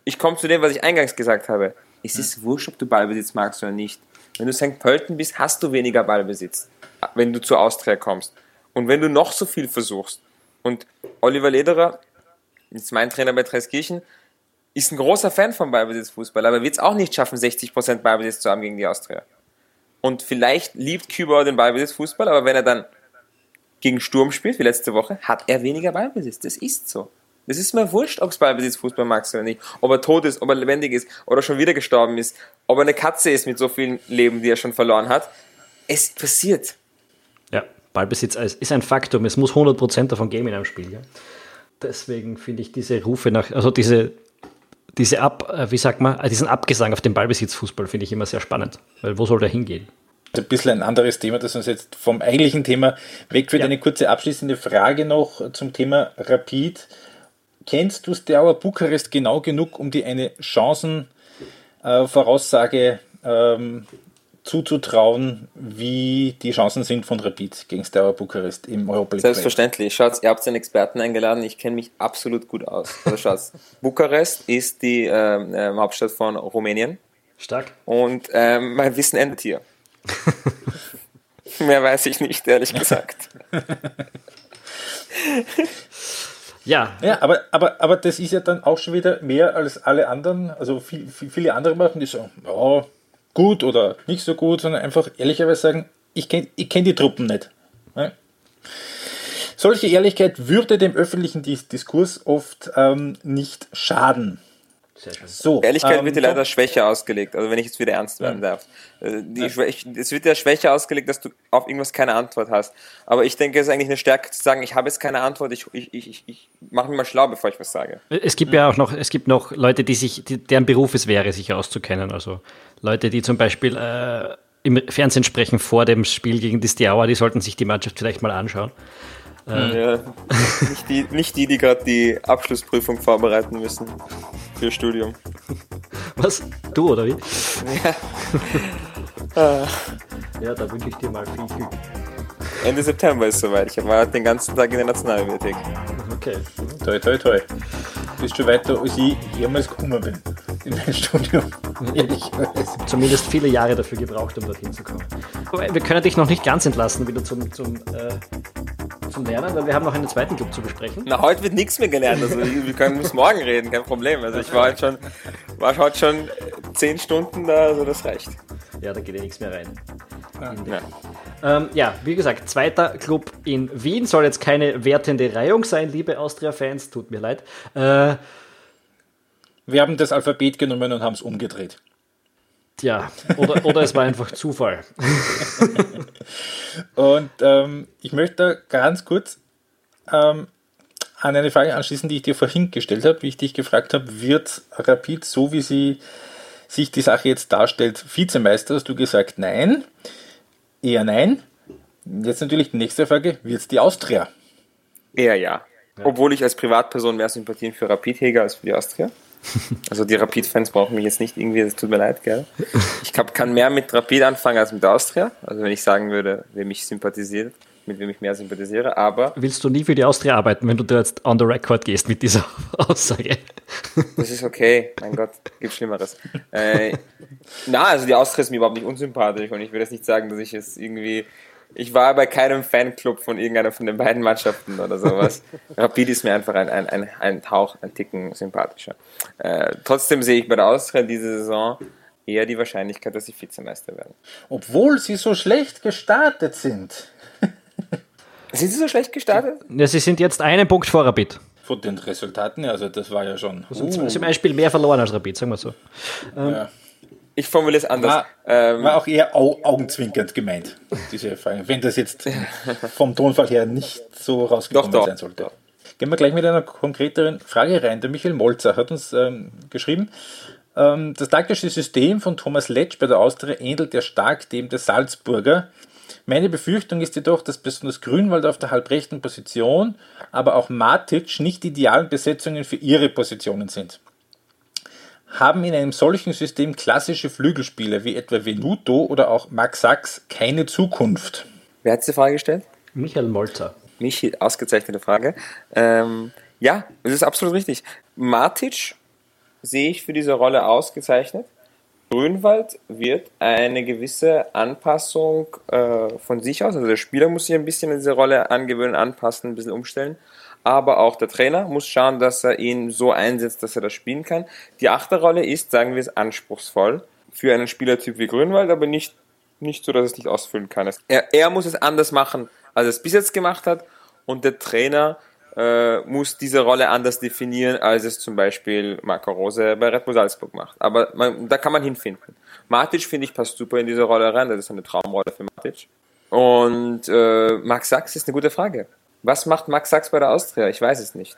Ich komme zu dem, was ich eingangs gesagt habe. Es ist wurscht, ob du Ballbesitz magst oder nicht. Wenn du St. Pölten bist, hast du weniger Ballbesitz wenn du zur Austria kommst. Und wenn du noch so viel versuchst, und Oliver Lederer, ist mein Trainer bei Treskirchen, ist ein großer Fan von Ballbesitzfußball, aber wird es auch nicht schaffen, 60% Ballbesitz zu haben gegen die Austria. Und vielleicht liebt Kübauer den Ballbesitzfußball, aber wenn er dann gegen Sturm spielt, wie letzte Woche, hat er weniger Ballbesitz. Das ist so. Das ist mir wurscht, ob es Ballbesitzfußball magst oder nicht. Ob er tot ist, ob er lebendig ist oder schon wieder gestorben ist. Ob er eine Katze ist mit so vielen Leben, die er schon verloren hat. Es passiert. Ballbesitz ist ein Faktum. Es muss 100% davon geben in einem Spiel. Ja? Deswegen finde ich diese Rufe nach, also diese, diese Ab, äh, wie sagt man, äh, diesen Abgesang auf den Ballbesitzfußball finde ich immer sehr spannend. Weil wo soll der hingehen? Ein bisschen ein anderes Thema, das uns jetzt vom eigentlichen Thema wegführt. Ja. Eine kurze abschließende Frage noch zum Thema Rapid. Kennst du Steaua Bukarest genau genug, um dir eine Chancenvoraussage äh, ähm, zuzutrauen, wie die Chancen sind von Rapid gegen Steaua Bukarest im Europa League. Selbstverständlich. Schaut, ihr habt einen Experten eingeladen. Ich kenne mich absolut gut aus. Also schaut, Bukarest ist die äh, Hauptstadt von Rumänien. Stark. Und ähm, mein Wissen endet hier. Mehr weiß ich nicht, ehrlich gesagt. Ja. Ja, aber, aber, aber das ist ja dann auch schon wieder mehr als alle anderen. Also viel, viel, viele andere machen, die sagen, ja, gut oder nicht so gut, sondern einfach ehrlicherweise sagen, ich kenne ich kenn die Truppen nicht. Ja? Solche Ehrlichkeit würde dem öffentlichen Diskurs oft ähm, nicht schaden. So, Ehrlichkeit ähm, wird dir leider schwächer ausgelegt, also wenn ich jetzt wieder ernst werden ja. darf. Äh, die ja. Es wird dir schwächer ausgelegt, dass du auf irgendwas keine Antwort hast. Aber ich denke, es ist eigentlich eine Stärke zu sagen, ich habe jetzt keine Antwort, ich, ich, ich, ich mache mich mal schlau, bevor ich was sage. Es gibt ja auch noch, es gibt noch Leute, die sich, die, deren Beruf es wäre, sich auszukennen. Also Leute, die zum Beispiel äh, im Fernsehen sprechen vor dem Spiel gegen die Steaua, die sollten sich die Mannschaft vielleicht mal anschauen. Äh, ja, nicht die, nicht die, die gerade die Abschlussprüfung vorbereiten müssen für Studium. Was? Du oder wie? Ja. ja, da wünsche ich dir mal viel Glück. Ende September ist soweit. Ich war den ganzen Tag in der Nationalbibliothek. Okay. Toi, toi, toi. Du bist schon weiter, als ich jemals gekommen bin in mein Studium. Zumindest viele Jahre dafür gebraucht, um dorthin zu kommen. Wir können dich noch nicht ganz entlassen, wieder zum, zum, äh, zum Lernen, weil wir haben noch einen zweiten Club zu besprechen. Na, heute wird nichts mehr gelernt. Also wir können bis morgen reden, kein Problem. Also ich war heute schon, war heute schon zehn Stunden da, also das reicht. Ja, da geht ja nichts mehr rein. Ja. Ähm, ja, wie gesagt, zweiter Club in Wien soll jetzt keine wertende Reihung sein, liebe Austria-Fans, tut mir leid. Äh, wir haben das Alphabet genommen und haben es umgedreht. Ja, oder, oder es war einfach Zufall. und ähm, ich möchte ganz kurz ähm, an eine Frage anschließen, die ich dir vorhin gestellt habe, wie ich dich gefragt habe, wird Rapid, so wie sie sich die Sache jetzt darstellt, Vizemeister? Hast du gesagt, nein. Eher nein. Jetzt natürlich die nächste Frage, wird es die Austria? Eher ja. ja. Obwohl ich als Privatperson mehr Sympathien für Rapid hege als für die Austria. Also die Rapid-Fans brauchen mich jetzt nicht irgendwie, es tut mir leid, gell? Ich kann mehr mit Rapid anfangen als mit Austria. Also wenn ich sagen würde, wer mich sympathisiert, mit wem ich mehr sympathisiere, aber... Willst du nie für die Austria arbeiten, wenn du da jetzt on the record gehst mit dieser Aussage? Das ist okay, mein Gott, gibt Schlimmeres. Äh, na, also die Austria ist mir überhaupt nicht unsympathisch und ich will jetzt nicht sagen, dass ich es irgendwie ich war bei keinem Fanclub von irgendeiner von den beiden Mannschaften oder sowas. Rapid ist mir einfach ein, ein, ein, ein Tauch, ein Ticken sympathischer. Äh, trotzdem sehe ich bei der Austria diese Saison eher die Wahrscheinlichkeit, dass sie Vizemeister werden. Obwohl sie so schlecht gestartet sind. sind sie so schlecht gestartet? Ja, sie sind jetzt einen Punkt vor Rapid. Von den Resultaten, also das war ja schon. Also, uh. Sie haben ein Spiel mehr verloren als Rapid, sagen wir so. Ähm, ja. Ich formuliere es anders. War, ähm, war, auch eher au augenzwinkernd gemeint, diese Frage. Wenn das jetzt vom Tonfall her nicht so rausgekommen doch, doch, sein sollte. Doch. Gehen wir gleich mit einer konkreteren Frage rein. Der Michael Molzer hat uns ähm, geschrieben, ähm, das taktische System von Thomas Letsch bei der Austria ähnelt ja stark dem der Salzburger. Meine Befürchtung ist jedoch, dass besonders Grünwald auf der halbrechten Position, aber auch Matic nicht idealen Besetzungen für ihre Positionen sind haben in einem solchen System klassische Flügelspieler wie etwa Venuto oder auch Max Sachs keine Zukunft? Wer hat diese Frage gestellt? Michael Molzer. Michi, ausgezeichnete Frage. Ähm, ja, das ist absolut richtig. Matic sehe ich für diese Rolle ausgezeichnet. Grünwald wird eine gewisse Anpassung äh, von sich aus, also der Spieler muss sich ein bisschen in diese Rolle angewöhnen, anpassen, ein bisschen umstellen aber auch der Trainer muss schauen, dass er ihn so einsetzt, dass er das spielen kann. Die Achterrolle ist, sagen wir es, anspruchsvoll für einen Spielertyp wie Grünwald, aber nicht, nicht so, dass es nicht ausfüllen kann. Er, er muss es anders machen, als er es bis jetzt gemacht hat und der Trainer äh, muss diese Rolle anders definieren, als es zum Beispiel Marco Rose bei Red Bull Salzburg macht. Aber man, da kann man hinfinden. Matic, finde ich, passt super in diese Rolle rein. Das ist eine Traumrolle für Matic. Und äh, Max Sachs ist eine gute Frage. Was macht Max Sachs bei der Austria? Ich weiß es nicht.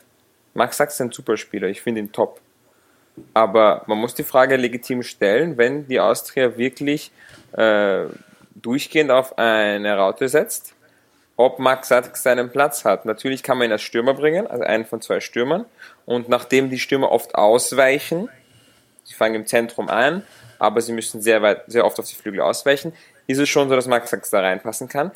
Max Sachs ist ein Superspieler, ich finde ihn top. Aber man muss die Frage legitim stellen, wenn die Austria wirklich äh, durchgehend auf eine Raute setzt, ob Max Sachs seinen Platz hat. Natürlich kann man ihn als Stürmer bringen, also einen von zwei Stürmern. Und nachdem die Stürmer oft ausweichen, sie fangen im Zentrum ein, aber sie müssen sehr weit, sehr oft auf die Flügel ausweichen. Ist es schon so, dass Max Sachs da reinpassen kann?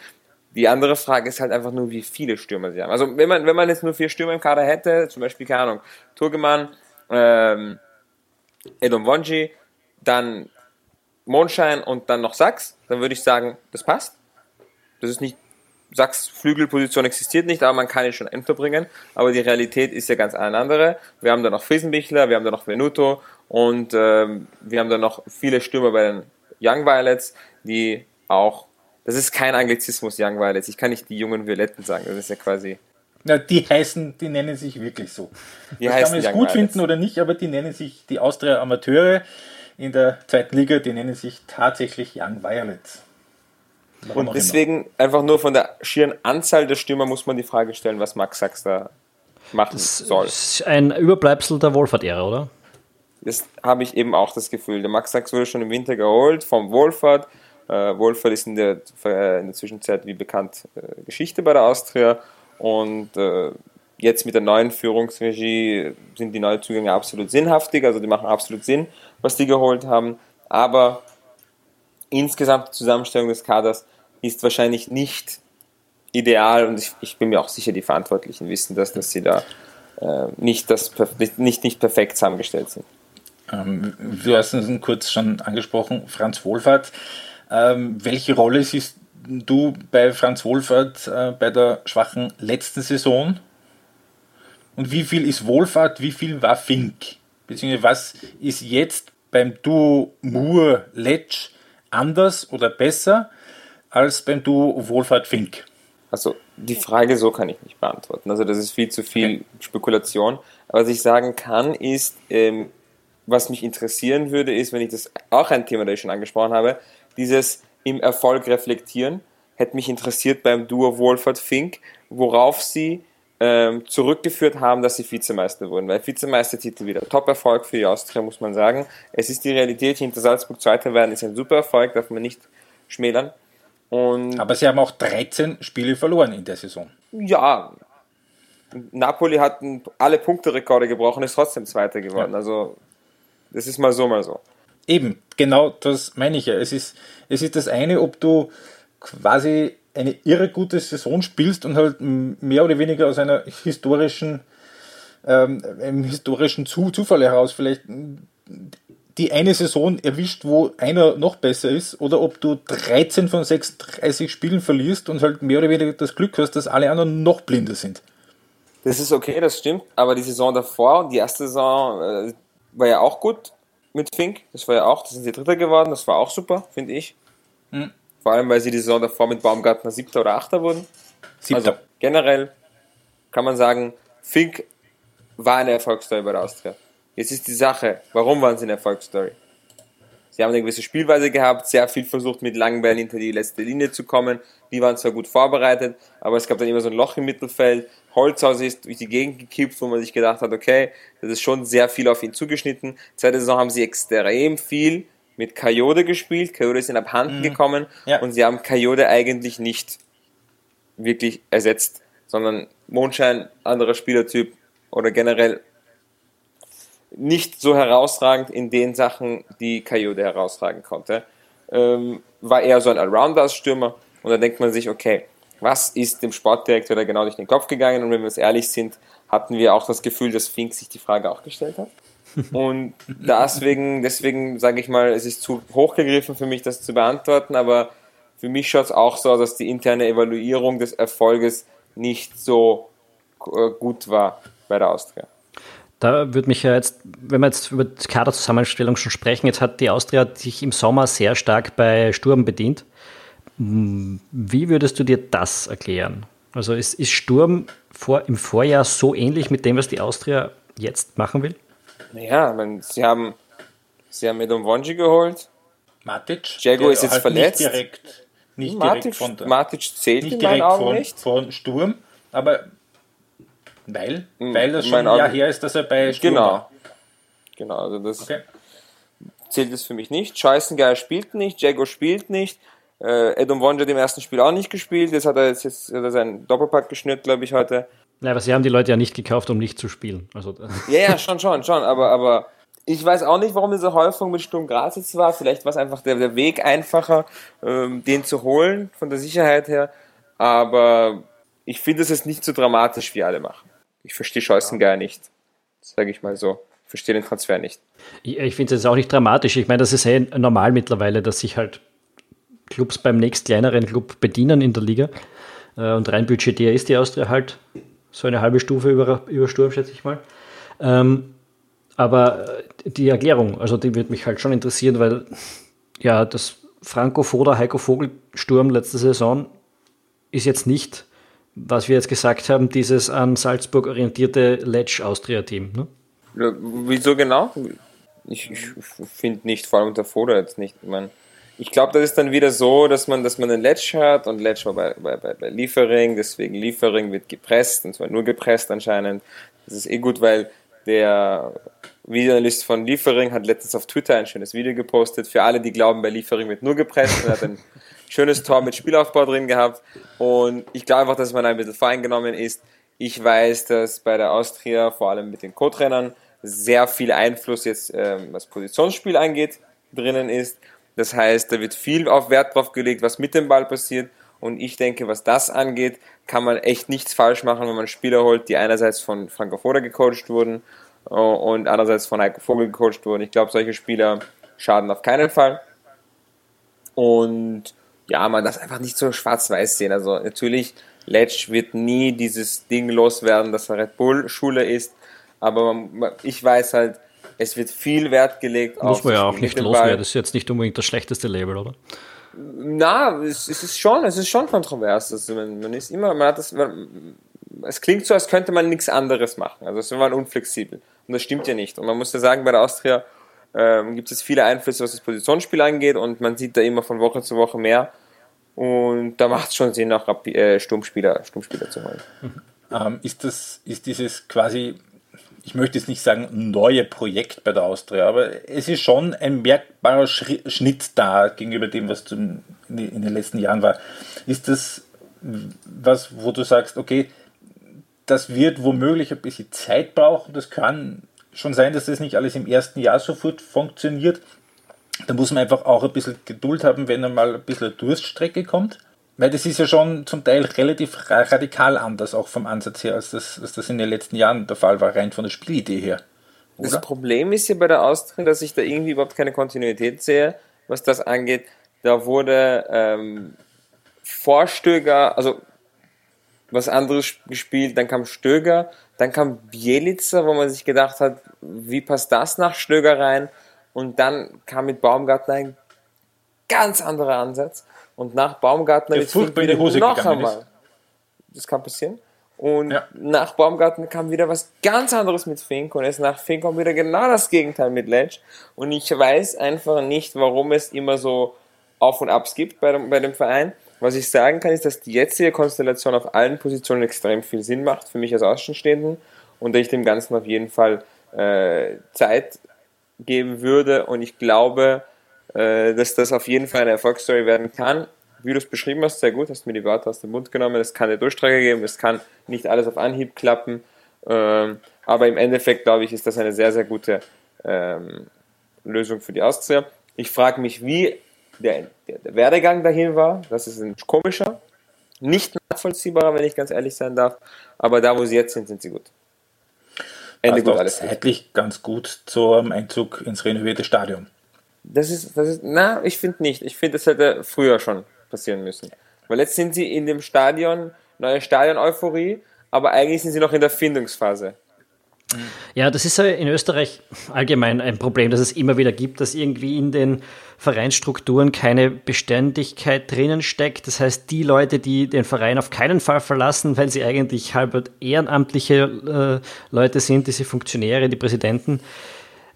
Die andere Frage ist halt einfach nur, wie viele Stürmer sie haben. Also wenn man, wenn man jetzt nur vier Stürmer im Kader hätte, zum Beispiel, keine Ahnung, Turgemann, ähm, Edom Wonji, dann Mondschein und dann noch Sachs, dann würde ich sagen, das passt. Das ist nicht, Sachs Flügelposition existiert nicht, aber man kann ihn schon unterbringen. Aber die Realität ist ja ganz eine andere. Wir haben da noch Friesenbichler, wir haben da noch Venuto und ähm, wir haben da noch viele Stürmer bei den Young Violets, die auch das ist kein Anglizismus, Young Violets. Ich kann nicht die jungen Violetten sagen. Das ist ja quasi. Ja, die heißen, die nennen sich wirklich so. Die das kann man jetzt gut Violets. finden oder nicht, aber die nennen sich die Austria Amateure in der zweiten Liga, die nennen sich tatsächlich Young Violets. Warum Und deswegen immer. einfach nur von der schieren Anzahl der Stürmer muss man die Frage stellen, was Max Sachs da machen das soll. Das ist ein Überbleibsel der Wohlfahrt-Ära, oder? Das habe ich eben auch das Gefühl. Der Max Sachs wurde schon im Winter geholt vom Wohlfahrt äh, Wolfer ist in der, äh, in der Zwischenzeit, wie bekannt, äh, Geschichte bei der Austria. Und äh, jetzt mit der neuen Führungsregie sind die Neuzugänge absolut sinnhaftig, also die machen absolut Sinn, was die geholt haben, aber insgesamt die Zusammenstellung des Kaders ist wahrscheinlich nicht ideal. Und ich, ich bin mir auch sicher, die Verantwortlichen wissen das, dass sie da äh, nicht, das, nicht, nicht perfekt zusammengestellt sind. Ähm, du hast es kurz schon angesprochen, Franz Wohlfahrt ähm, welche Rolle siehst du bei Franz Wohlfahrt äh, bei der schwachen letzten Saison? Und wie viel ist Wohlfahrt, wie viel war Fink? Beziehungsweise was ist jetzt beim Duo Moore-Letsch anders oder besser als beim Duo Wohlfahrt-Fink? Also die Frage so kann ich nicht beantworten. Also das ist viel zu viel okay. Spekulation. Aber was ich sagen kann, ist, ähm, was mich interessieren würde, ist, wenn ich das auch ein Thema, das ich schon angesprochen habe, dieses im Erfolg reflektieren, hätte mich interessiert beim Duo Wolfert-Fink, worauf sie ähm, zurückgeführt haben, dass sie Vizemeister wurden. Weil Vizemeistertitel wieder Top-Erfolg für die Austria, muss man sagen. Es ist die Realität, hinter Salzburg Zweiter werden ist ein super Erfolg, darf man nicht schmälern. Und Aber sie haben auch 13 Spiele verloren in der Saison. Ja, Napoli hat alle Punkterekorde gebrochen, ist trotzdem Zweiter geworden. Ja. Also das ist mal so, mal so. Eben, genau das meine ich ja. Es ist, es ist das eine, ob du quasi eine irre gute Saison spielst und halt mehr oder weniger aus einer historischen, ähm, einem historischen Zufall heraus vielleicht die eine Saison erwischt, wo einer noch besser ist, oder ob du 13 von 36 Spielen verlierst und halt mehr oder weniger das Glück hast, dass alle anderen noch blinder sind. Das ist okay, das stimmt, aber die Saison davor, die erste Saison, äh, war ja auch gut mit Fink. Das war ja auch, das sind sie Dritter geworden, das war auch super, finde ich. Mhm. Vor allem, weil sie die Saison davor mit Baumgartner Siebter oder Achter wurden. Siebter. Also generell kann man sagen, Fink war eine Erfolgsstory bei der Austria. Jetzt ist die Sache, warum waren sie eine Erfolgsstory? Sie haben eine gewisse Spielweise gehabt, sehr viel versucht, mit langen Bällen hinter die letzte Linie zu kommen. Die waren zwar gut vorbereitet, aber es gab dann immer so ein Loch im Mittelfeld. Holzhaus ist durch die Gegend gekippt, wo man sich gedacht hat, okay, das ist schon sehr viel auf ihn zugeschnitten. Zweite Saison haben sie extrem viel mit Coyote gespielt. Coyote ist in abhanden mhm. gekommen ja. und sie haben Coyote eigentlich nicht wirklich ersetzt, sondern Mondschein, anderer Spielertyp oder generell nicht so herausragend in den Sachen, die Coyote herausragen konnte. Ähm, war eher so ein Allrounders-Stürmer und da denkt man sich, okay, was ist dem Sportdirektor da genau durch den Kopf gegangen? Und wenn wir uns ehrlich sind, hatten wir auch das Gefühl, dass Fink sich die Frage auch gestellt hat. Und deswegen, deswegen sage ich mal, es ist zu hochgegriffen für mich, das zu beantworten, aber für mich schaut es auch so aus, dass die interne Evaluierung des Erfolges nicht so äh, gut war bei der Austria. Da würde mich ja jetzt, wenn wir jetzt über die Kaderzusammenstellung schon sprechen, jetzt hat die Austria sich im Sommer sehr stark bei Sturm bedient. Wie würdest du dir das erklären? Also ist, ist Sturm vor, im Vorjahr so ähnlich mit dem, was die Austria jetzt machen will? Naja, meine, sie haben sie haben Edom Wonji geholt. Matic. Jago ist jetzt halt verletzt. Nicht direkt, nicht Matic, direkt von der, Matic zählt nicht direkt von, nicht. von Sturm, aber weil, hm, weil das schon ein Jahr her ist, dass er bei Sturm genau. war. Genau, also das okay. zählt es für mich nicht. Scheißengeil spielt nicht, Jago spielt nicht. Äh, Adam Wonja hat im ersten Spiel auch nicht gespielt. Jetzt hat er jetzt, jetzt hat er seinen Doppelpack geschnürt, glaube ich, heute. Ja, aber sie haben die Leute ja nicht gekauft, um nicht zu spielen. Also, ja, ja, schon, schon, schon. Aber, aber ich weiß auch nicht, warum diese Häufung mit Sturm Graz jetzt war. Vielleicht war es einfach der, der Weg einfacher, ähm, den zu holen, von der Sicherheit her. Aber ich finde es ist nicht so dramatisch, wie alle machen. Ich verstehe Scheußen gar nicht. Sage ich mal so. Ich verstehe den Transfer nicht. Ich, ich finde es jetzt auch nicht dramatisch. Ich meine, das ist eh normal mittlerweile, dass sich halt Clubs beim nächst kleineren Club bedienen in der Liga. Äh, und rein budgetär ist die Austria halt so eine halbe Stufe über, über Sturm, schätze ich mal. Ähm, aber die Erklärung, also die würde mich halt schon interessieren, weil ja, das Franco Foda, Heiko Vogel Sturm letzte Saison ist jetzt nicht, was wir jetzt gesagt haben, dieses an Salzburg orientierte Letsch-Austria-Team. Ne? Wieso genau? Ich, ich finde nicht, vor allem unter Foda jetzt nicht. Ich, mein, ich glaube, das ist dann wieder so, dass man, dass man den Letsch hat und Letsch war bei, bei, bei, bei Liefering, deswegen Liefering wird gepresst und zwar nur gepresst anscheinend. Das ist eh gut, weil der Videoanalyst von Liefering hat letztens auf Twitter ein schönes Video gepostet. Für alle, die glauben, bei Liefering wird nur gepresst. Er hat ein schönes Tor mit Spielaufbau drin gehabt. Und ich glaube einfach, dass man ein bisschen voreingenommen ist. Ich weiß, dass bei der Austria, vor allem mit den Co-Trainern, sehr viel Einfluss jetzt, ähm, was Positionsspiel angeht, drinnen ist. Das heißt, da wird viel auf Wert drauf gelegt, was mit dem Ball passiert. Und ich denke, was das angeht, kann man echt nichts falsch machen, wenn man Spieler holt, die einerseits von Franco Foda gecoacht wurden äh, und andererseits von Heiko Vogel gecoacht wurden. Ich glaube, solche Spieler schaden auf keinen Fall. Und ja, man das einfach nicht so schwarz-weiß sehen. Also natürlich, Letsch wird nie dieses Ding loswerden, dass er Red Bull Schule ist. Aber ich weiß halt, es wird viel Wert gelegt Muss auf. Muss man ja auch nicht loswerden. Das ist jetzt nicht unbedingt das schlechteste Label, oder? Na, es, es, ist schon, es ist schon kontrovers. Also man, man, ist immer, man hat das, man, es klingt so, als könnte man nichts anderes machen. Also es ist man unflexibel. Und das stimmt ja nicht. Und man muss ja sagen, bei der Austria ähm, gibt es viele Einflüsse, was das Positionsspiel angeht und man sieht da immer von Woche zu Woche mehr. Und da macht es schon Sinn, auch äh, Sturmspieler, Sturmspieler zu holen. Ähm, ist, das, ist dieses quasi ich möchte jetzt nicht sagen neue Projekt bei der Austria, aber es ist schon ein merkbarer Schnitt da gegenüber dem, was in den letzten Jahren war. Ist das was, wo du sagst, okay, das wird womöglich ein bisschen Zeit brauchen, das kann schon sein, dass das nicht alles im ersten Jahr sofort funktioniert. Da muss man einfach auch ein bisschen Geduld haben, wenn einmal ein bisschen Durststrecke kommt. Weil das ist ja schon zum Teil relativ radikal anders, auch vom Ansatz her, als das, als das in den letzten Jahren der Fall war, rein von der Spielidee her. Oder? Das Problem ist ja bei der Austria, dass ich da irgendwie überhaupt keine Kontinuität sehe, was das angeht. Da wurde ähm, vor Stöger, also was anderes gespielt, dann kam Stöger, dann kam Bielica, wo man sich gedacht hat, wie passt das nach Stöger rein? Und dann kam mit Baumgartner ein ganz anderer Ansatz. Und nach Baumgartner furchtbar in die Hose noch einmal. Ist. Das kann passieren. Und ja. nach Baumgartner kam wieder was ganz anderes mit Fink und jetzt nach Fink kommt wieder genau das Gegenteil mit Ledge. Und ich weiß einfach nicht, warum es immer so Auf und Abs gibt bei dem, bei dem Verein. Was ich sagen kann, ist, dass die jetzige Konstellation auf allen Positionen extrem viel Sinn macht, für mich als Außenstehenden. Und dass ich dem Ganzen auf jeden Fall äh, Zeit geben würde. Und ich glaube, dass das auf jeden Fall eine Erfolgsstory werden kann. Wie du es beschrieben hast, sehr gut, hast mir die Worte aus dem Mund genommen. Es kann eine Durchstrecke geben, es kann nicht alles auf Anhieb klappen. Ähm, aber im Endeffekt, glaube ich, ist das eine sehr, sehr gute ähm, Lösung für die Austria. Ich frage mich, wie der, der, Werdegang dahin war. Das ist ein komischer, nicht nachvollziehbarer, wenn ich ganz ehrlich sein darf. Aber da, wo sie jetzt sind, sind sie gut. Ende also gut, alles zeitlich ganz gut zum Einzug ins renovierte Stadion. Das ist, das ist, na, ich finde nicht. Ich finde, das hätte früher schon passieren müssen. Weil jetzt sind sie in dem Stadion, neue Stadion-Euphorie, aber eigentlich sind sie noch in der Findungsphase. Ja, das ist in Österreich allgemein ein Problem, das es immer wieder gibt, dass irgendwie in den Vereinsstrukturen keine Beständigkeit drinnen steckt. Das heißt, die Leute, die den Verein auf keinen Fall verlassen, weil sie eigentlich halb ehrenamtliche äh, Leute sind, diese Funktionäre, die Präsidenten,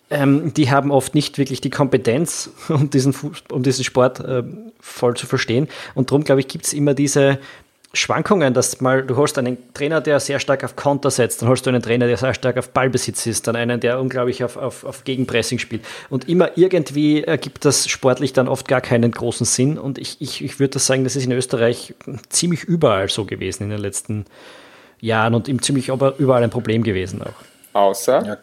ähm, die haben oft nicht wirklich die Kompetenz, um diesen, um diesen Sport äh, voll zu verstehen. Und darum, glaube ich, gibt es immer diese Schwankungen, dass mal, du holst einen Trainer, der sehr stark auf Konter setzt, dann holst du einen Trainer, der sehr stark auf Ballbesitz ist, dann einen, der unglaublich auf, auf, auf Gegenpressing spielt. Und immer irgendwie ergibt das sportlich dann oft gar keinen großen Sinn. Und ich, ich, ich würde das sagen, das ist in Österreich ziemlich überall so gewesen in den letzten Jahren und im ziemlich überall ein Problem gewesen auch. Außer? Ja,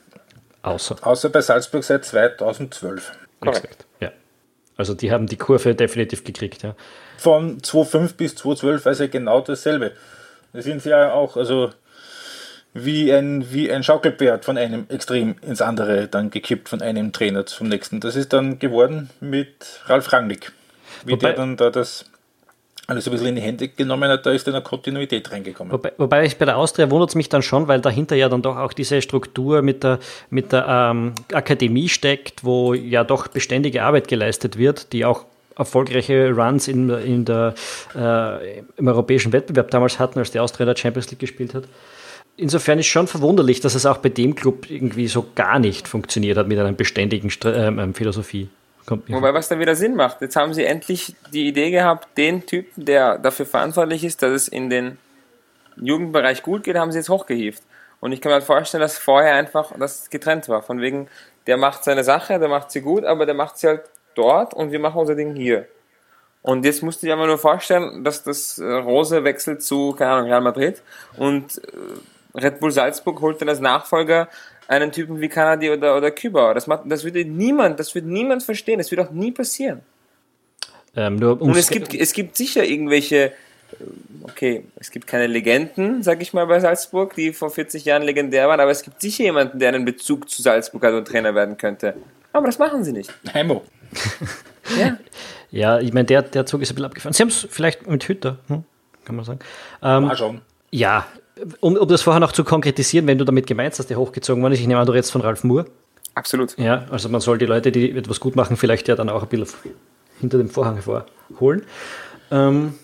Außer. Außer bei Salzburg seit 2012. Korrekt. Ja. Also die haben die Kurve definitiv gekriegt, ja. Von 2005 bis 2012 also genau dasselbe. Da sind sie ja auch, also wie ein, wie ein Schaukelpferd von einem Extrem ins andere dann gekippt, von einem Trainer zum nächsten. Das ist dann geworden mit Ralf Rangnick. Wie Wobei- der dann da das alles ein bisschen in die Hände genommen hat, da ist dann eine Kontinuität reingekommen. Wobei, wobei ich bei der Austria wundert es mich dann schon, weil dahinter ja dann doch auch diese Struktur mit der, mit der ähm, Akademie steckt, wo ja doch beständige Arbeit geleistet wird, die auch erfolgreiche Runs in, in der, äh, im europäischen Wettbewerb damals hatten, als die Austria der Champions League gespielt hat. Insofern ist schon verwunderlich, dass es auch bei dem Club irgendwie so gar nicht funktioniert hat mit einer beständigen Stra ähm, Philosophie. Kommt Wobei, was dann wieder Sinn macht. Jetzt haben sie endlich die Idee gehabt, den Typen, der dafür verantwortlich ist, dass es in den Jugendbereich gut geht, haben sie jetzt hochgehievt. Und ich kann mir halt vorstellen, dass vorher einfach das getrennt war. Von wegen, der macht seine Sache, der macht sie gut, aber der macht sie halt dort und wir machen unser Ding hier. Und jetzt musst du dir einfach nur vorstellen, dass das äh, Rose wechselt zu, keine Ahnung, Real Madrid und äh, Red Bull Salzburg holt dann als Nachfolger einen Typen wie Kanadi oder, oder Kübauer. Das, macht, das würde niemand, das wird niemand verstehen. Das wird auch nie passieren. ähm, nur Und es gibt, es gibt sicher irgendwelche, äh, okay, es gibt keine Legenden, sag ich mal, bei Salzburg, die vor 40 Jahren legendär waren, aber es gibt sicher jemanden, der einen Bezug zu Salzburg hat und Trainer werden könnte. Aber das machen sie nicht. Heimo. Ja. ja, ich meine, der, der Zug ist ein bisschen abgefahren. Sie haben es vielleicht mit Hütter, hm, kann man sagen. Ähm, War schon. Ja, um, um das vorher noch zu konkretisieren, wenn du damit gemeinst, dass der hochgezogen worden ist, ich nehme an, du redest von Ralf Moore. Absolut. Ja, also man soll die Leute, die etwas gut machen, vielleicht ja dann auch ein bisschen hinter dem Vorhang hervorholen. Ähm,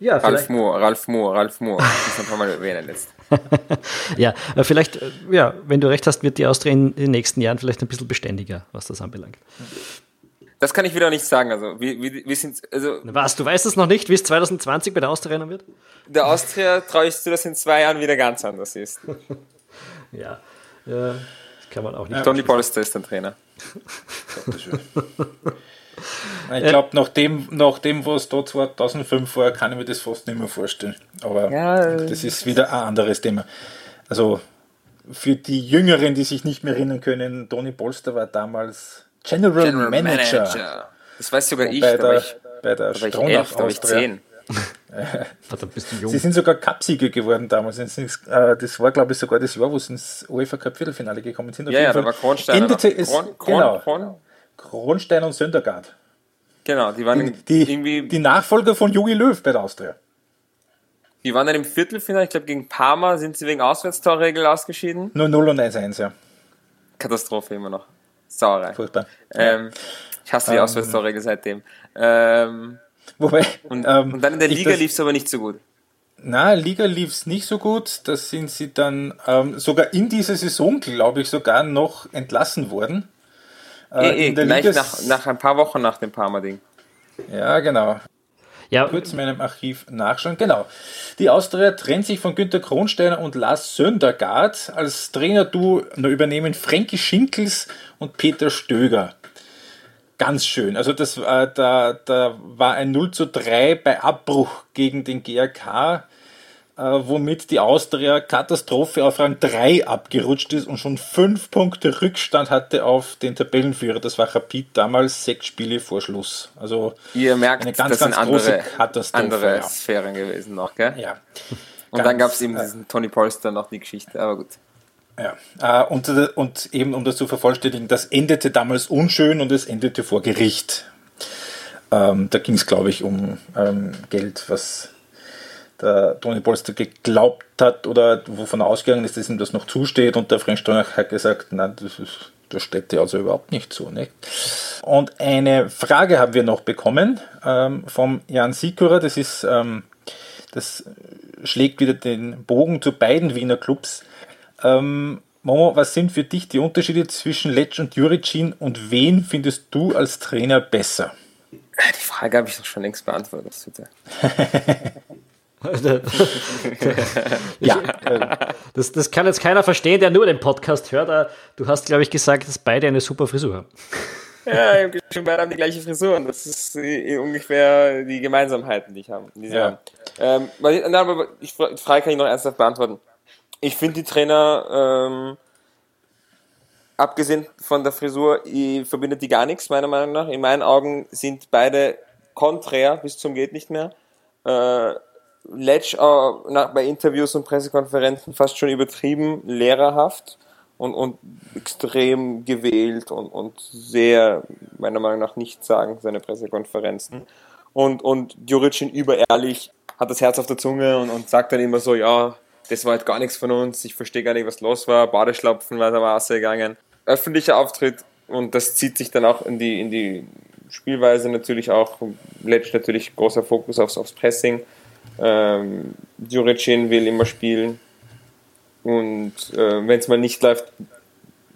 ja, Ralf Moore, Ralf Moore, Ralf Moore. Das muss man mal erwähnen jetzt. ja, äh, vielleicht, äh, ja, wenn du recht hast, wird die Austria in den nächsten Jahren vielleicht ein bisschen beständiger, was das anbelangt. Das kann ich wieder nicht sagen. Also, wir, wir, wir sind, also, Was, du weißt es noch nicht, wie es 2020 bei der Austria rennen wird? der Austria traue ich zu, dass in zwei Jahren wieder ganz anders ist. Ja, ja das kann man auch nicht. Tony Polster ist der Trainer. Ich glaube, nach dem, nach dem, was da 2005 war, kann ich mir das fast nicht mehr vorstellen. Aber Ja, das ist wieder ein anderes Thema. Also für die Jüngeren, die sich nicht mehr erinnern können, Toni Polster war damals General, General Manager, Manager. Das weiß sogar ich. bei der, ich, bei der da war ich Stronach elf, da war ich Austria. zehn. Da bist du jung. Sie sind sogar Cupsieger geworden damals. Äh, Das war, glaube ich, sogar das Jahr, wo sie ins UEFA Cup Viertelfinale gekommen sind. Auf Ja, ja, da war Kronstein. endete es, Kron, Kron, genau, Kron, Kronstein und Söndergaard. genau, die waren, Die, irgendwie, die Nachfolger von Jogi Löw bei der Austria. die waren dann im Viertelfinale, ich glaube gegen Parma sind sie wegen Auswärtstorregel ausgeschieden. Nur 0 und 1-1, ja. Katastrophe immer noch. Sauerei. Furchtbar. Ähm, ich hasse die Ähm, Auswärtstorregel seitdem. Ähm, Wobei, und, ähm, und dann in der Liga lief es aber nicht so gut. Na, Liga lief es nicht so gut. Da sind sie dann ähm, sogar in dieser Saison, glaube ich, sogar noch entlassen worden. Äh, in der gleich Liga- nach, nach ein paar Wochen nach dem Parma-Ding. Ja, genau. Ja, Kurz in meinem Archiv nachschauen. Genau. Die Austria trennt sich von Günter Kronsteiner und Lars Söndergaard. Als Trainer-Duo nur übernehmen Frankie Schinkels und Peter Stöger. Ganz schön. Also das war, da, da war ein 0 zu 3 bei Abbruch gegen den GRK, äh, womit die Austria Katastrophe auf Rang 3 abgerutscht ist und schon fünf Punkte Rückstand hatte auf den Tabellenführer. Das war Rapid damals sechs Spiele vor Schluss. Also Ihr merkt, Eine ganz, das sind ganz große andere, Katastrophe, andere ja. Sphären gewesen noch, gell? ja. Und dann Ganz, gab es eben äh, diesen Tony Polster noch die Geschichte, aber gut. Ja, äh, und, und eben um das zu vervollständigen, das endete damals unschön und es endete vor Gericht. Ähm, da ging es, glaube ich, um ähm, Geld, was der Toni Polster geglaubt hat oder wovon ausgegangen ist, dass ihm das noch zusteht. Und der Frank Stronach hat gesagt, nein, das, ist, das steht ja also überhaupt nicht so. Nicht? Und eine Frage haben wir noch bekommen ähm, vom Jan Sikurer. Das ist, ähm, das schlägt wieder den Bogen zu beiden Wiener Clubs. Ähm, Momo, was sind für dich die Unterschiede zwischen Letsch und Juricin und wen findest du als Trainer besser? Die Frage habe ich doch schon längst beantwortet. Bitte. Ja, das, das kann jetzt keiner verstehen, der nur den Podcast hört. Du hast, glaube ich, gesagt, dass beide eine super Frisur haben. Ja, schon beide haben die gleiche Frisur und das ist äh, ungefähr die Gemeinsamkeiten, die ich habe. Die Ja. haben. Ähm, nein, aber ich, die Frage kann ich noch ernsthaft beantworten. Ich finde die Trainer ähm, abgesehen von der Frisur verbindet die gar nichts, meiner Meinung nach. In meinen Augen sind beide konträr bis zum geht nicht mehr. Äh, Letsch äh, nach, bei Interviews und Pressekonferenzen fast schon übertrieben lehrerhaft und, und extrem gewählt und, und sehr, meiner Meinung nach, nicht sagen, seine Pressekonferenzen. Und, und Juricin überehrlich, hat das Herz auf der Zunge und, und sagt dann immer so, ja, das war halt gar nichts von uns, ich verstehe gar nicht, was los war, Badeschlapfen war da Wasser gegangen. Öffentlicher Auftritt und das zieht sich dann auch in die, in die Spielweise natürlich auch, Letsch natürlich großer Fokus aufs, aufs Pressing. Ähm, Juricin will immer spielen, und äh, wenn es mal nicht läuft,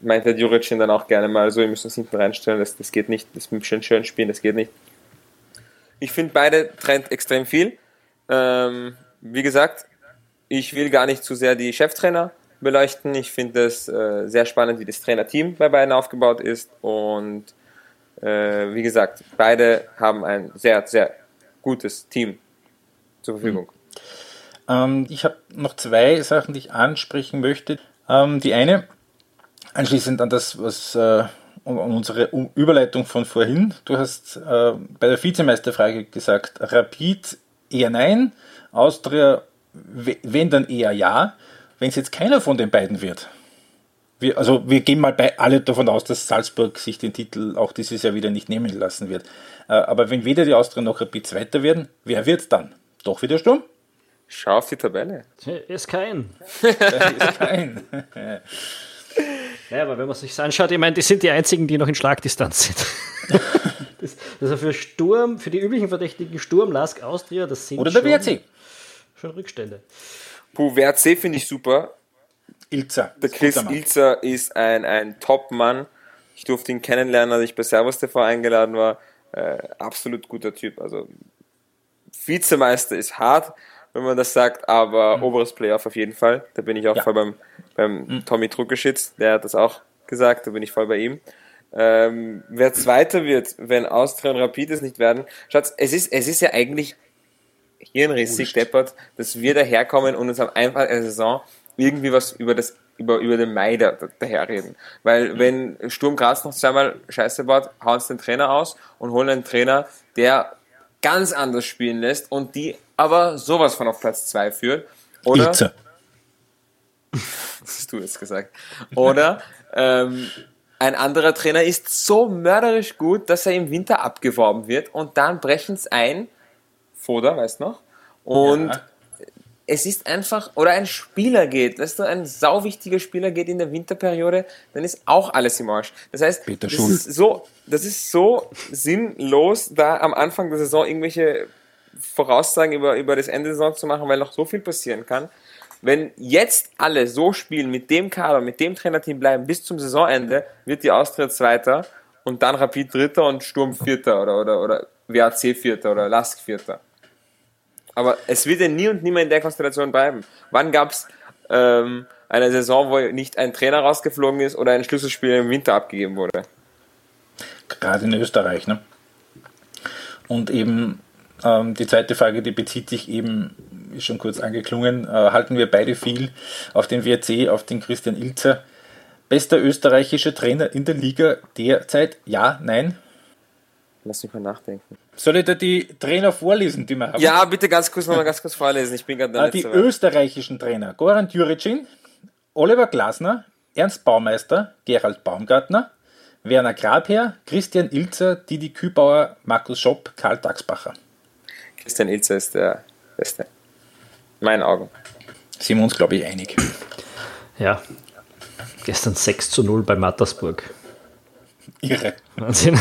meint der Juricin dann auch gerne mal so, ihr müsst uns hinten reinstellen, das, das geht nicht, das mit schön schön spielen, das geht nicht. Ich finde beide trennt extrem viel. Ähm, wie gesagt, ich will gar nicht zu sehr die Cheftrainer beleuchten. Ich finde es äh, sehr spannend, wie das Trainerteam bei beiden aufgebaut ist. Und äh, wie gesagt, beide haben ein sehr, sehr gutes Team zur Verfügung. Mhm. Ähm, ich habe noch zwei Sachen, die ich ansprechen möchte. Ähm, die eine, anschließend an das, was äh, an unsere Überleitung von vorhin. Du hast äh, bei der Vizemeisterfrage gesagt, Rapid eher nein, Austria wenn dann eher ja. Wenn es jetzt keiner von den beiden wird, wir, also wir gehen mal bei alle davon aus, dass Salzburg sich den Titel auch dieses Jahr wieder nicht nehmen lassen wird. Äh, aber wenn weder die Austria noch Rapid Zweiter werden, wer wird dann? Doch wieder Sturm? Schau auf die Tabelle. Ist kein. ist kein. ja, aber wenn man sich anschaut, ich meine, die sind die einzigen, die noch in Schlagdistanz sind. das, also für Sturm, für die üblichen Verdächtigen Sturm, Lask, Austria, das sind Oder der WRC. Schon Rückstände. Puh, WRC finde ich super. Ilzer. Der Chris Ilzer ist ein, ein Top-Mann. Ich durfte ihn kennenlernen, als ich bei Servus TV eingeladen war. Äh, absolut guter Typ. Also Vizemeister ist hart, wenn man das sagt, aber mhm. oberes Playoff auf jeden Fall. Da bin ich auch ja. voll beim, beim mhm. Tommy Druckeschitz, der hat das auch gesagt, da bin ich voll bei ihm. Ähm, wer Zweiter wird, wenn Austria und Rapid es nicht werden, schaut, es ist, es ist ja eigentlich hirnrissig deppert, dass wir daherkommen und uns am Anfang der Saison irgendwie was über das über, über den Mai da, daherreden. Weil mhm. wenn Sturm Graz noch zweimal Scheiße baut, hauen sie den Trainer aus und holen einen Trainer, der ganz anders spielen lässt und die aber sowas von auf Platz 2 führt. Oder? Ilze. Das hast du jetzt gesagt. Oder ähm, ein anderer Trainer ist so mörderisch gut, dass er im Winter abgeworben wird und dann brechen es ein. Foda, weißt du noch? Und ja. Es ist einfach, oder ein Spieler geht, weißt du, ein sauwichtiger Spieler geht in der Winterperiode, dann ist auch alles im Arsch. Das heißt, Peter das ist, so, das ist so sinnlos, da am Anfang der Saison irgendwelche Voraussagen über, über das Ende der Saison zu machen, weil noch so viel passieren kann. Wenn jetzt alle so spielen, mit dem Kader, mit dem Trainerteam bleiben bis zum Saisonende, wird die Austria Zweiter und dann Rapid Dritter und Sturm Vierter oder, oder, oder WAC Vierter oder Lask Vierter. Aber es wird ja nie und nimmer in der Konstellation bleiben. Wann gab es ähm, eine Saison, wo nicht ein Trainer rausgeflogen ist oder ein Schlüsselspiel im Winter abgegeben wurde? Gerade in Österreich, ne? Und eben ähm, die zweite Frage, die bezieht sich eben, ist schon kurz angeklungen, äh, halten wir beide viel auf den WRC, auf den Christian Ilzer. Bester österreichischer Trainer in der Liga derzeit? Ja, nein? Lass mich mal nachdenken. Soll ich da die Trainer vorlesen, die wir haben? Ja, bitte ganz kurz nochmal ganz kurz vorlesen. Ich bin gerade äh, Die österreichischen Trainer. Goran Djuricin, Oliver Glasner, Ernst Baumeister, Gerald Baumgartner, Werner Grabherr, Christian Ilzer, Didi Kübauer, Markus Schopp, Karl Daxbacher. Christian Ilzer ist der Beste. In meinen Augen. Sind wir uns, glaube ich, einig. Ja. Gestern 6 zu 0 bei Mattersburg. Irre. Wahnsinn.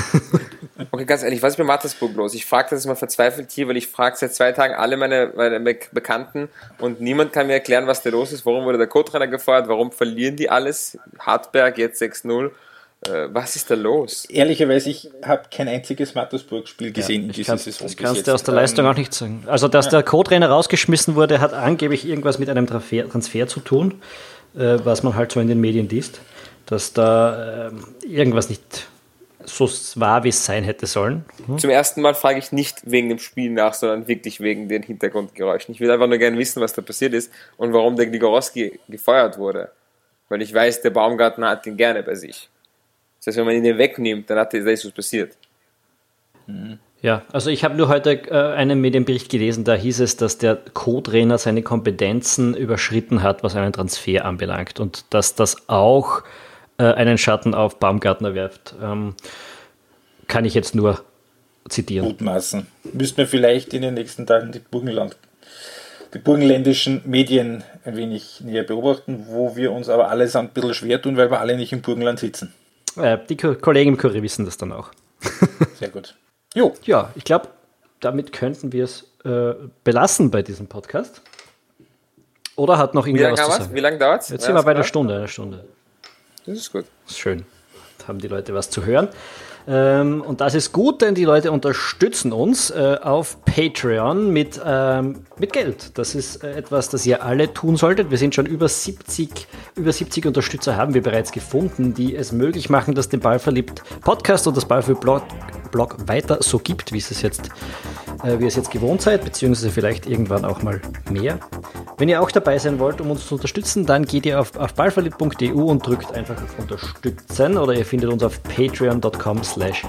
Okay, ganz ehrlich, was ist bei Mattersburg los? Ich frage das mal verzweifelt hier, weil ich frage seit zwei Tagen alle meine, meine Bekannten und niemand kann mir erklären, was da los ist. Warum wurde der Co-Trainer gefeuert? Warum verlieren die alles? Hartberg jetzt 6-0. Äh, was ist da los? Ehrlicherweise, ich habe kein einziges Mattersburg-Spiel gesehen ja, in dieser Saison. Das kannst du aus der Leistung auch nicht sagen. Also, dass ja. der Co-Trainer rausgeschmissen wurde, hat angeblich irgendwas mit einem Transfer, Transfer zu tun, äh, was man halt so in den Medien liest, dass da äh, irgendwas nicht so war, wie es sein hätte sollen. Hm? Zum ersten Mal frage ich nicht wegen dem Spiel nach, sondern wirklich wegen den Hintergrundgeräuschen. Ich will einfach nur gerne wissen, was da passiert ist und warum der Gligorowski gefeuert wurde. weil ich weiß, der Baumgartner hat ihn gerne bei sich. Das heißt, wenn man ihn wegnimmt, dann hat ist was passiert. Ja, also ich habe nur heute äh, einen Medienbericht gelesen, da hieß es, dass der Co-Trainer seine Kompetenzen überschritten hat, was einen Transfer anbelangt und dass das auch äh, einen Schatten auf Baumgartner wirft. Ähm, kann ich jetzt nur zitieren. Mutmaßen. Müssten wir vielleicht in den nächsten Tagen die Burgenland, die burgenländischen Medien ein wenig näher beobachten, wo wir uns aber allesamt ein bisschen schwer tun, weil wir alle nicht im Burgenland sitzen. Äh, die Ko Kollegen im Kurier wissen das dann auch. Sehr gut. Jo. Ja, ich glaube, damit könnten wir es äh, belassen bei diesem Podcast. Oder hat noch Wie irgendwer lange was zu sagen? wir? Wie lange dauert es? Jetzt sind wir bei einer Stunde, einer Stunde. Das ist gut. Das ist schön. Da haben die Leute was zu hören. Ähm, und das ist gut, denn die Leute unterstützen uns äh, auf Patreon mit, ähm, mit Geld. Das ist äh, etwas, das ihr alle tun solltet. Wir sind schon über 70, über 70 Unterstützer haben wir bereits gefunden, die es möglich machen, dass den Ballverliebt Podcast und das Ballverliebt Blog, Blog weiter so gibt, wie es es jetzt, äh, wie es jetzt gewohnt seid, beziehungsweise vielleicht irgendwann auch mal mehr. Wenn ihr auch dabei sein wollt, um uns zu unterstützen, dann geht ihr auf, auf ballverliebt.eu und drückt einfach auf Unterstützen oder ihr findet uns auf patreon.com slash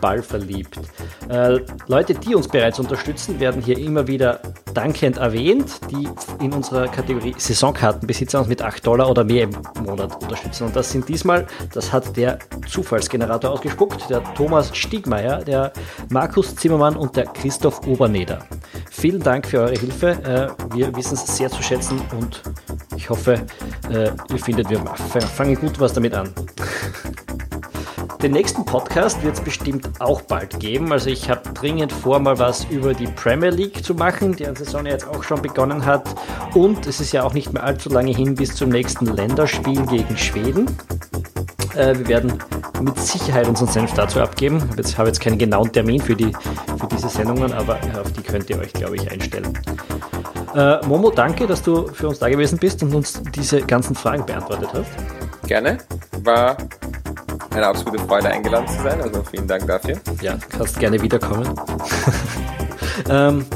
ballverliebt. Äh, Leute, die uns bereits unterstützen, werden hier immer wieder dankend erwähnt, die in unserer Kategorie Saisonkartenbesitzer uns mit 8 Dollar oder mehr im Monat unterstützen. Und das sind diesmal, das hat der Zufallsgenerator ausgespuckt, der Thomas Stiegmeier, der Markus Zimmermann und der Christoph Oberneder. Vielen Dank für eure Hilfe. Äh, wir wissen es sehr zu schätzen und ich hoffe, äh, ihr findet, wir fangen gut was damit an. Den nächsten Podcast wird es bestimmt auch bald geben. Also ich habe dringend vor, mal was über die Premier League zu machen, deren Saison jetzt auch schon begonnen hat. Und es ist ja auch nicht mehr allzu lange hin bis zum nächsten Länderspiel gegen Schweden. Äh, wir werden mit Sicherheit unseren Senf dazu abgeben. Ich habe jetzt, habe jetzt keinen genauen Termin für, die, für diese Sendungen, aber auf die könnt ihr euch, glaube ich, einstellen. Äh, Momo, danke, dass du für uns da gewesen bist und uns diese ganzen Fragen beantwortet hast. Gerne. War eine absolute Freude, eingeladen zu sein. Also vielen Dank dafür. Ja, kannst gerne wiederkommen. ähm,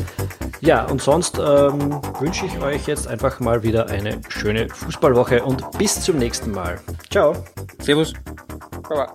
ja, und sonst ähm, wünsche ich euch jetzt einfach mal wieder eine schöne Fußballwoche und bis zum nächsten Mal. Ciao. Servus. Baba.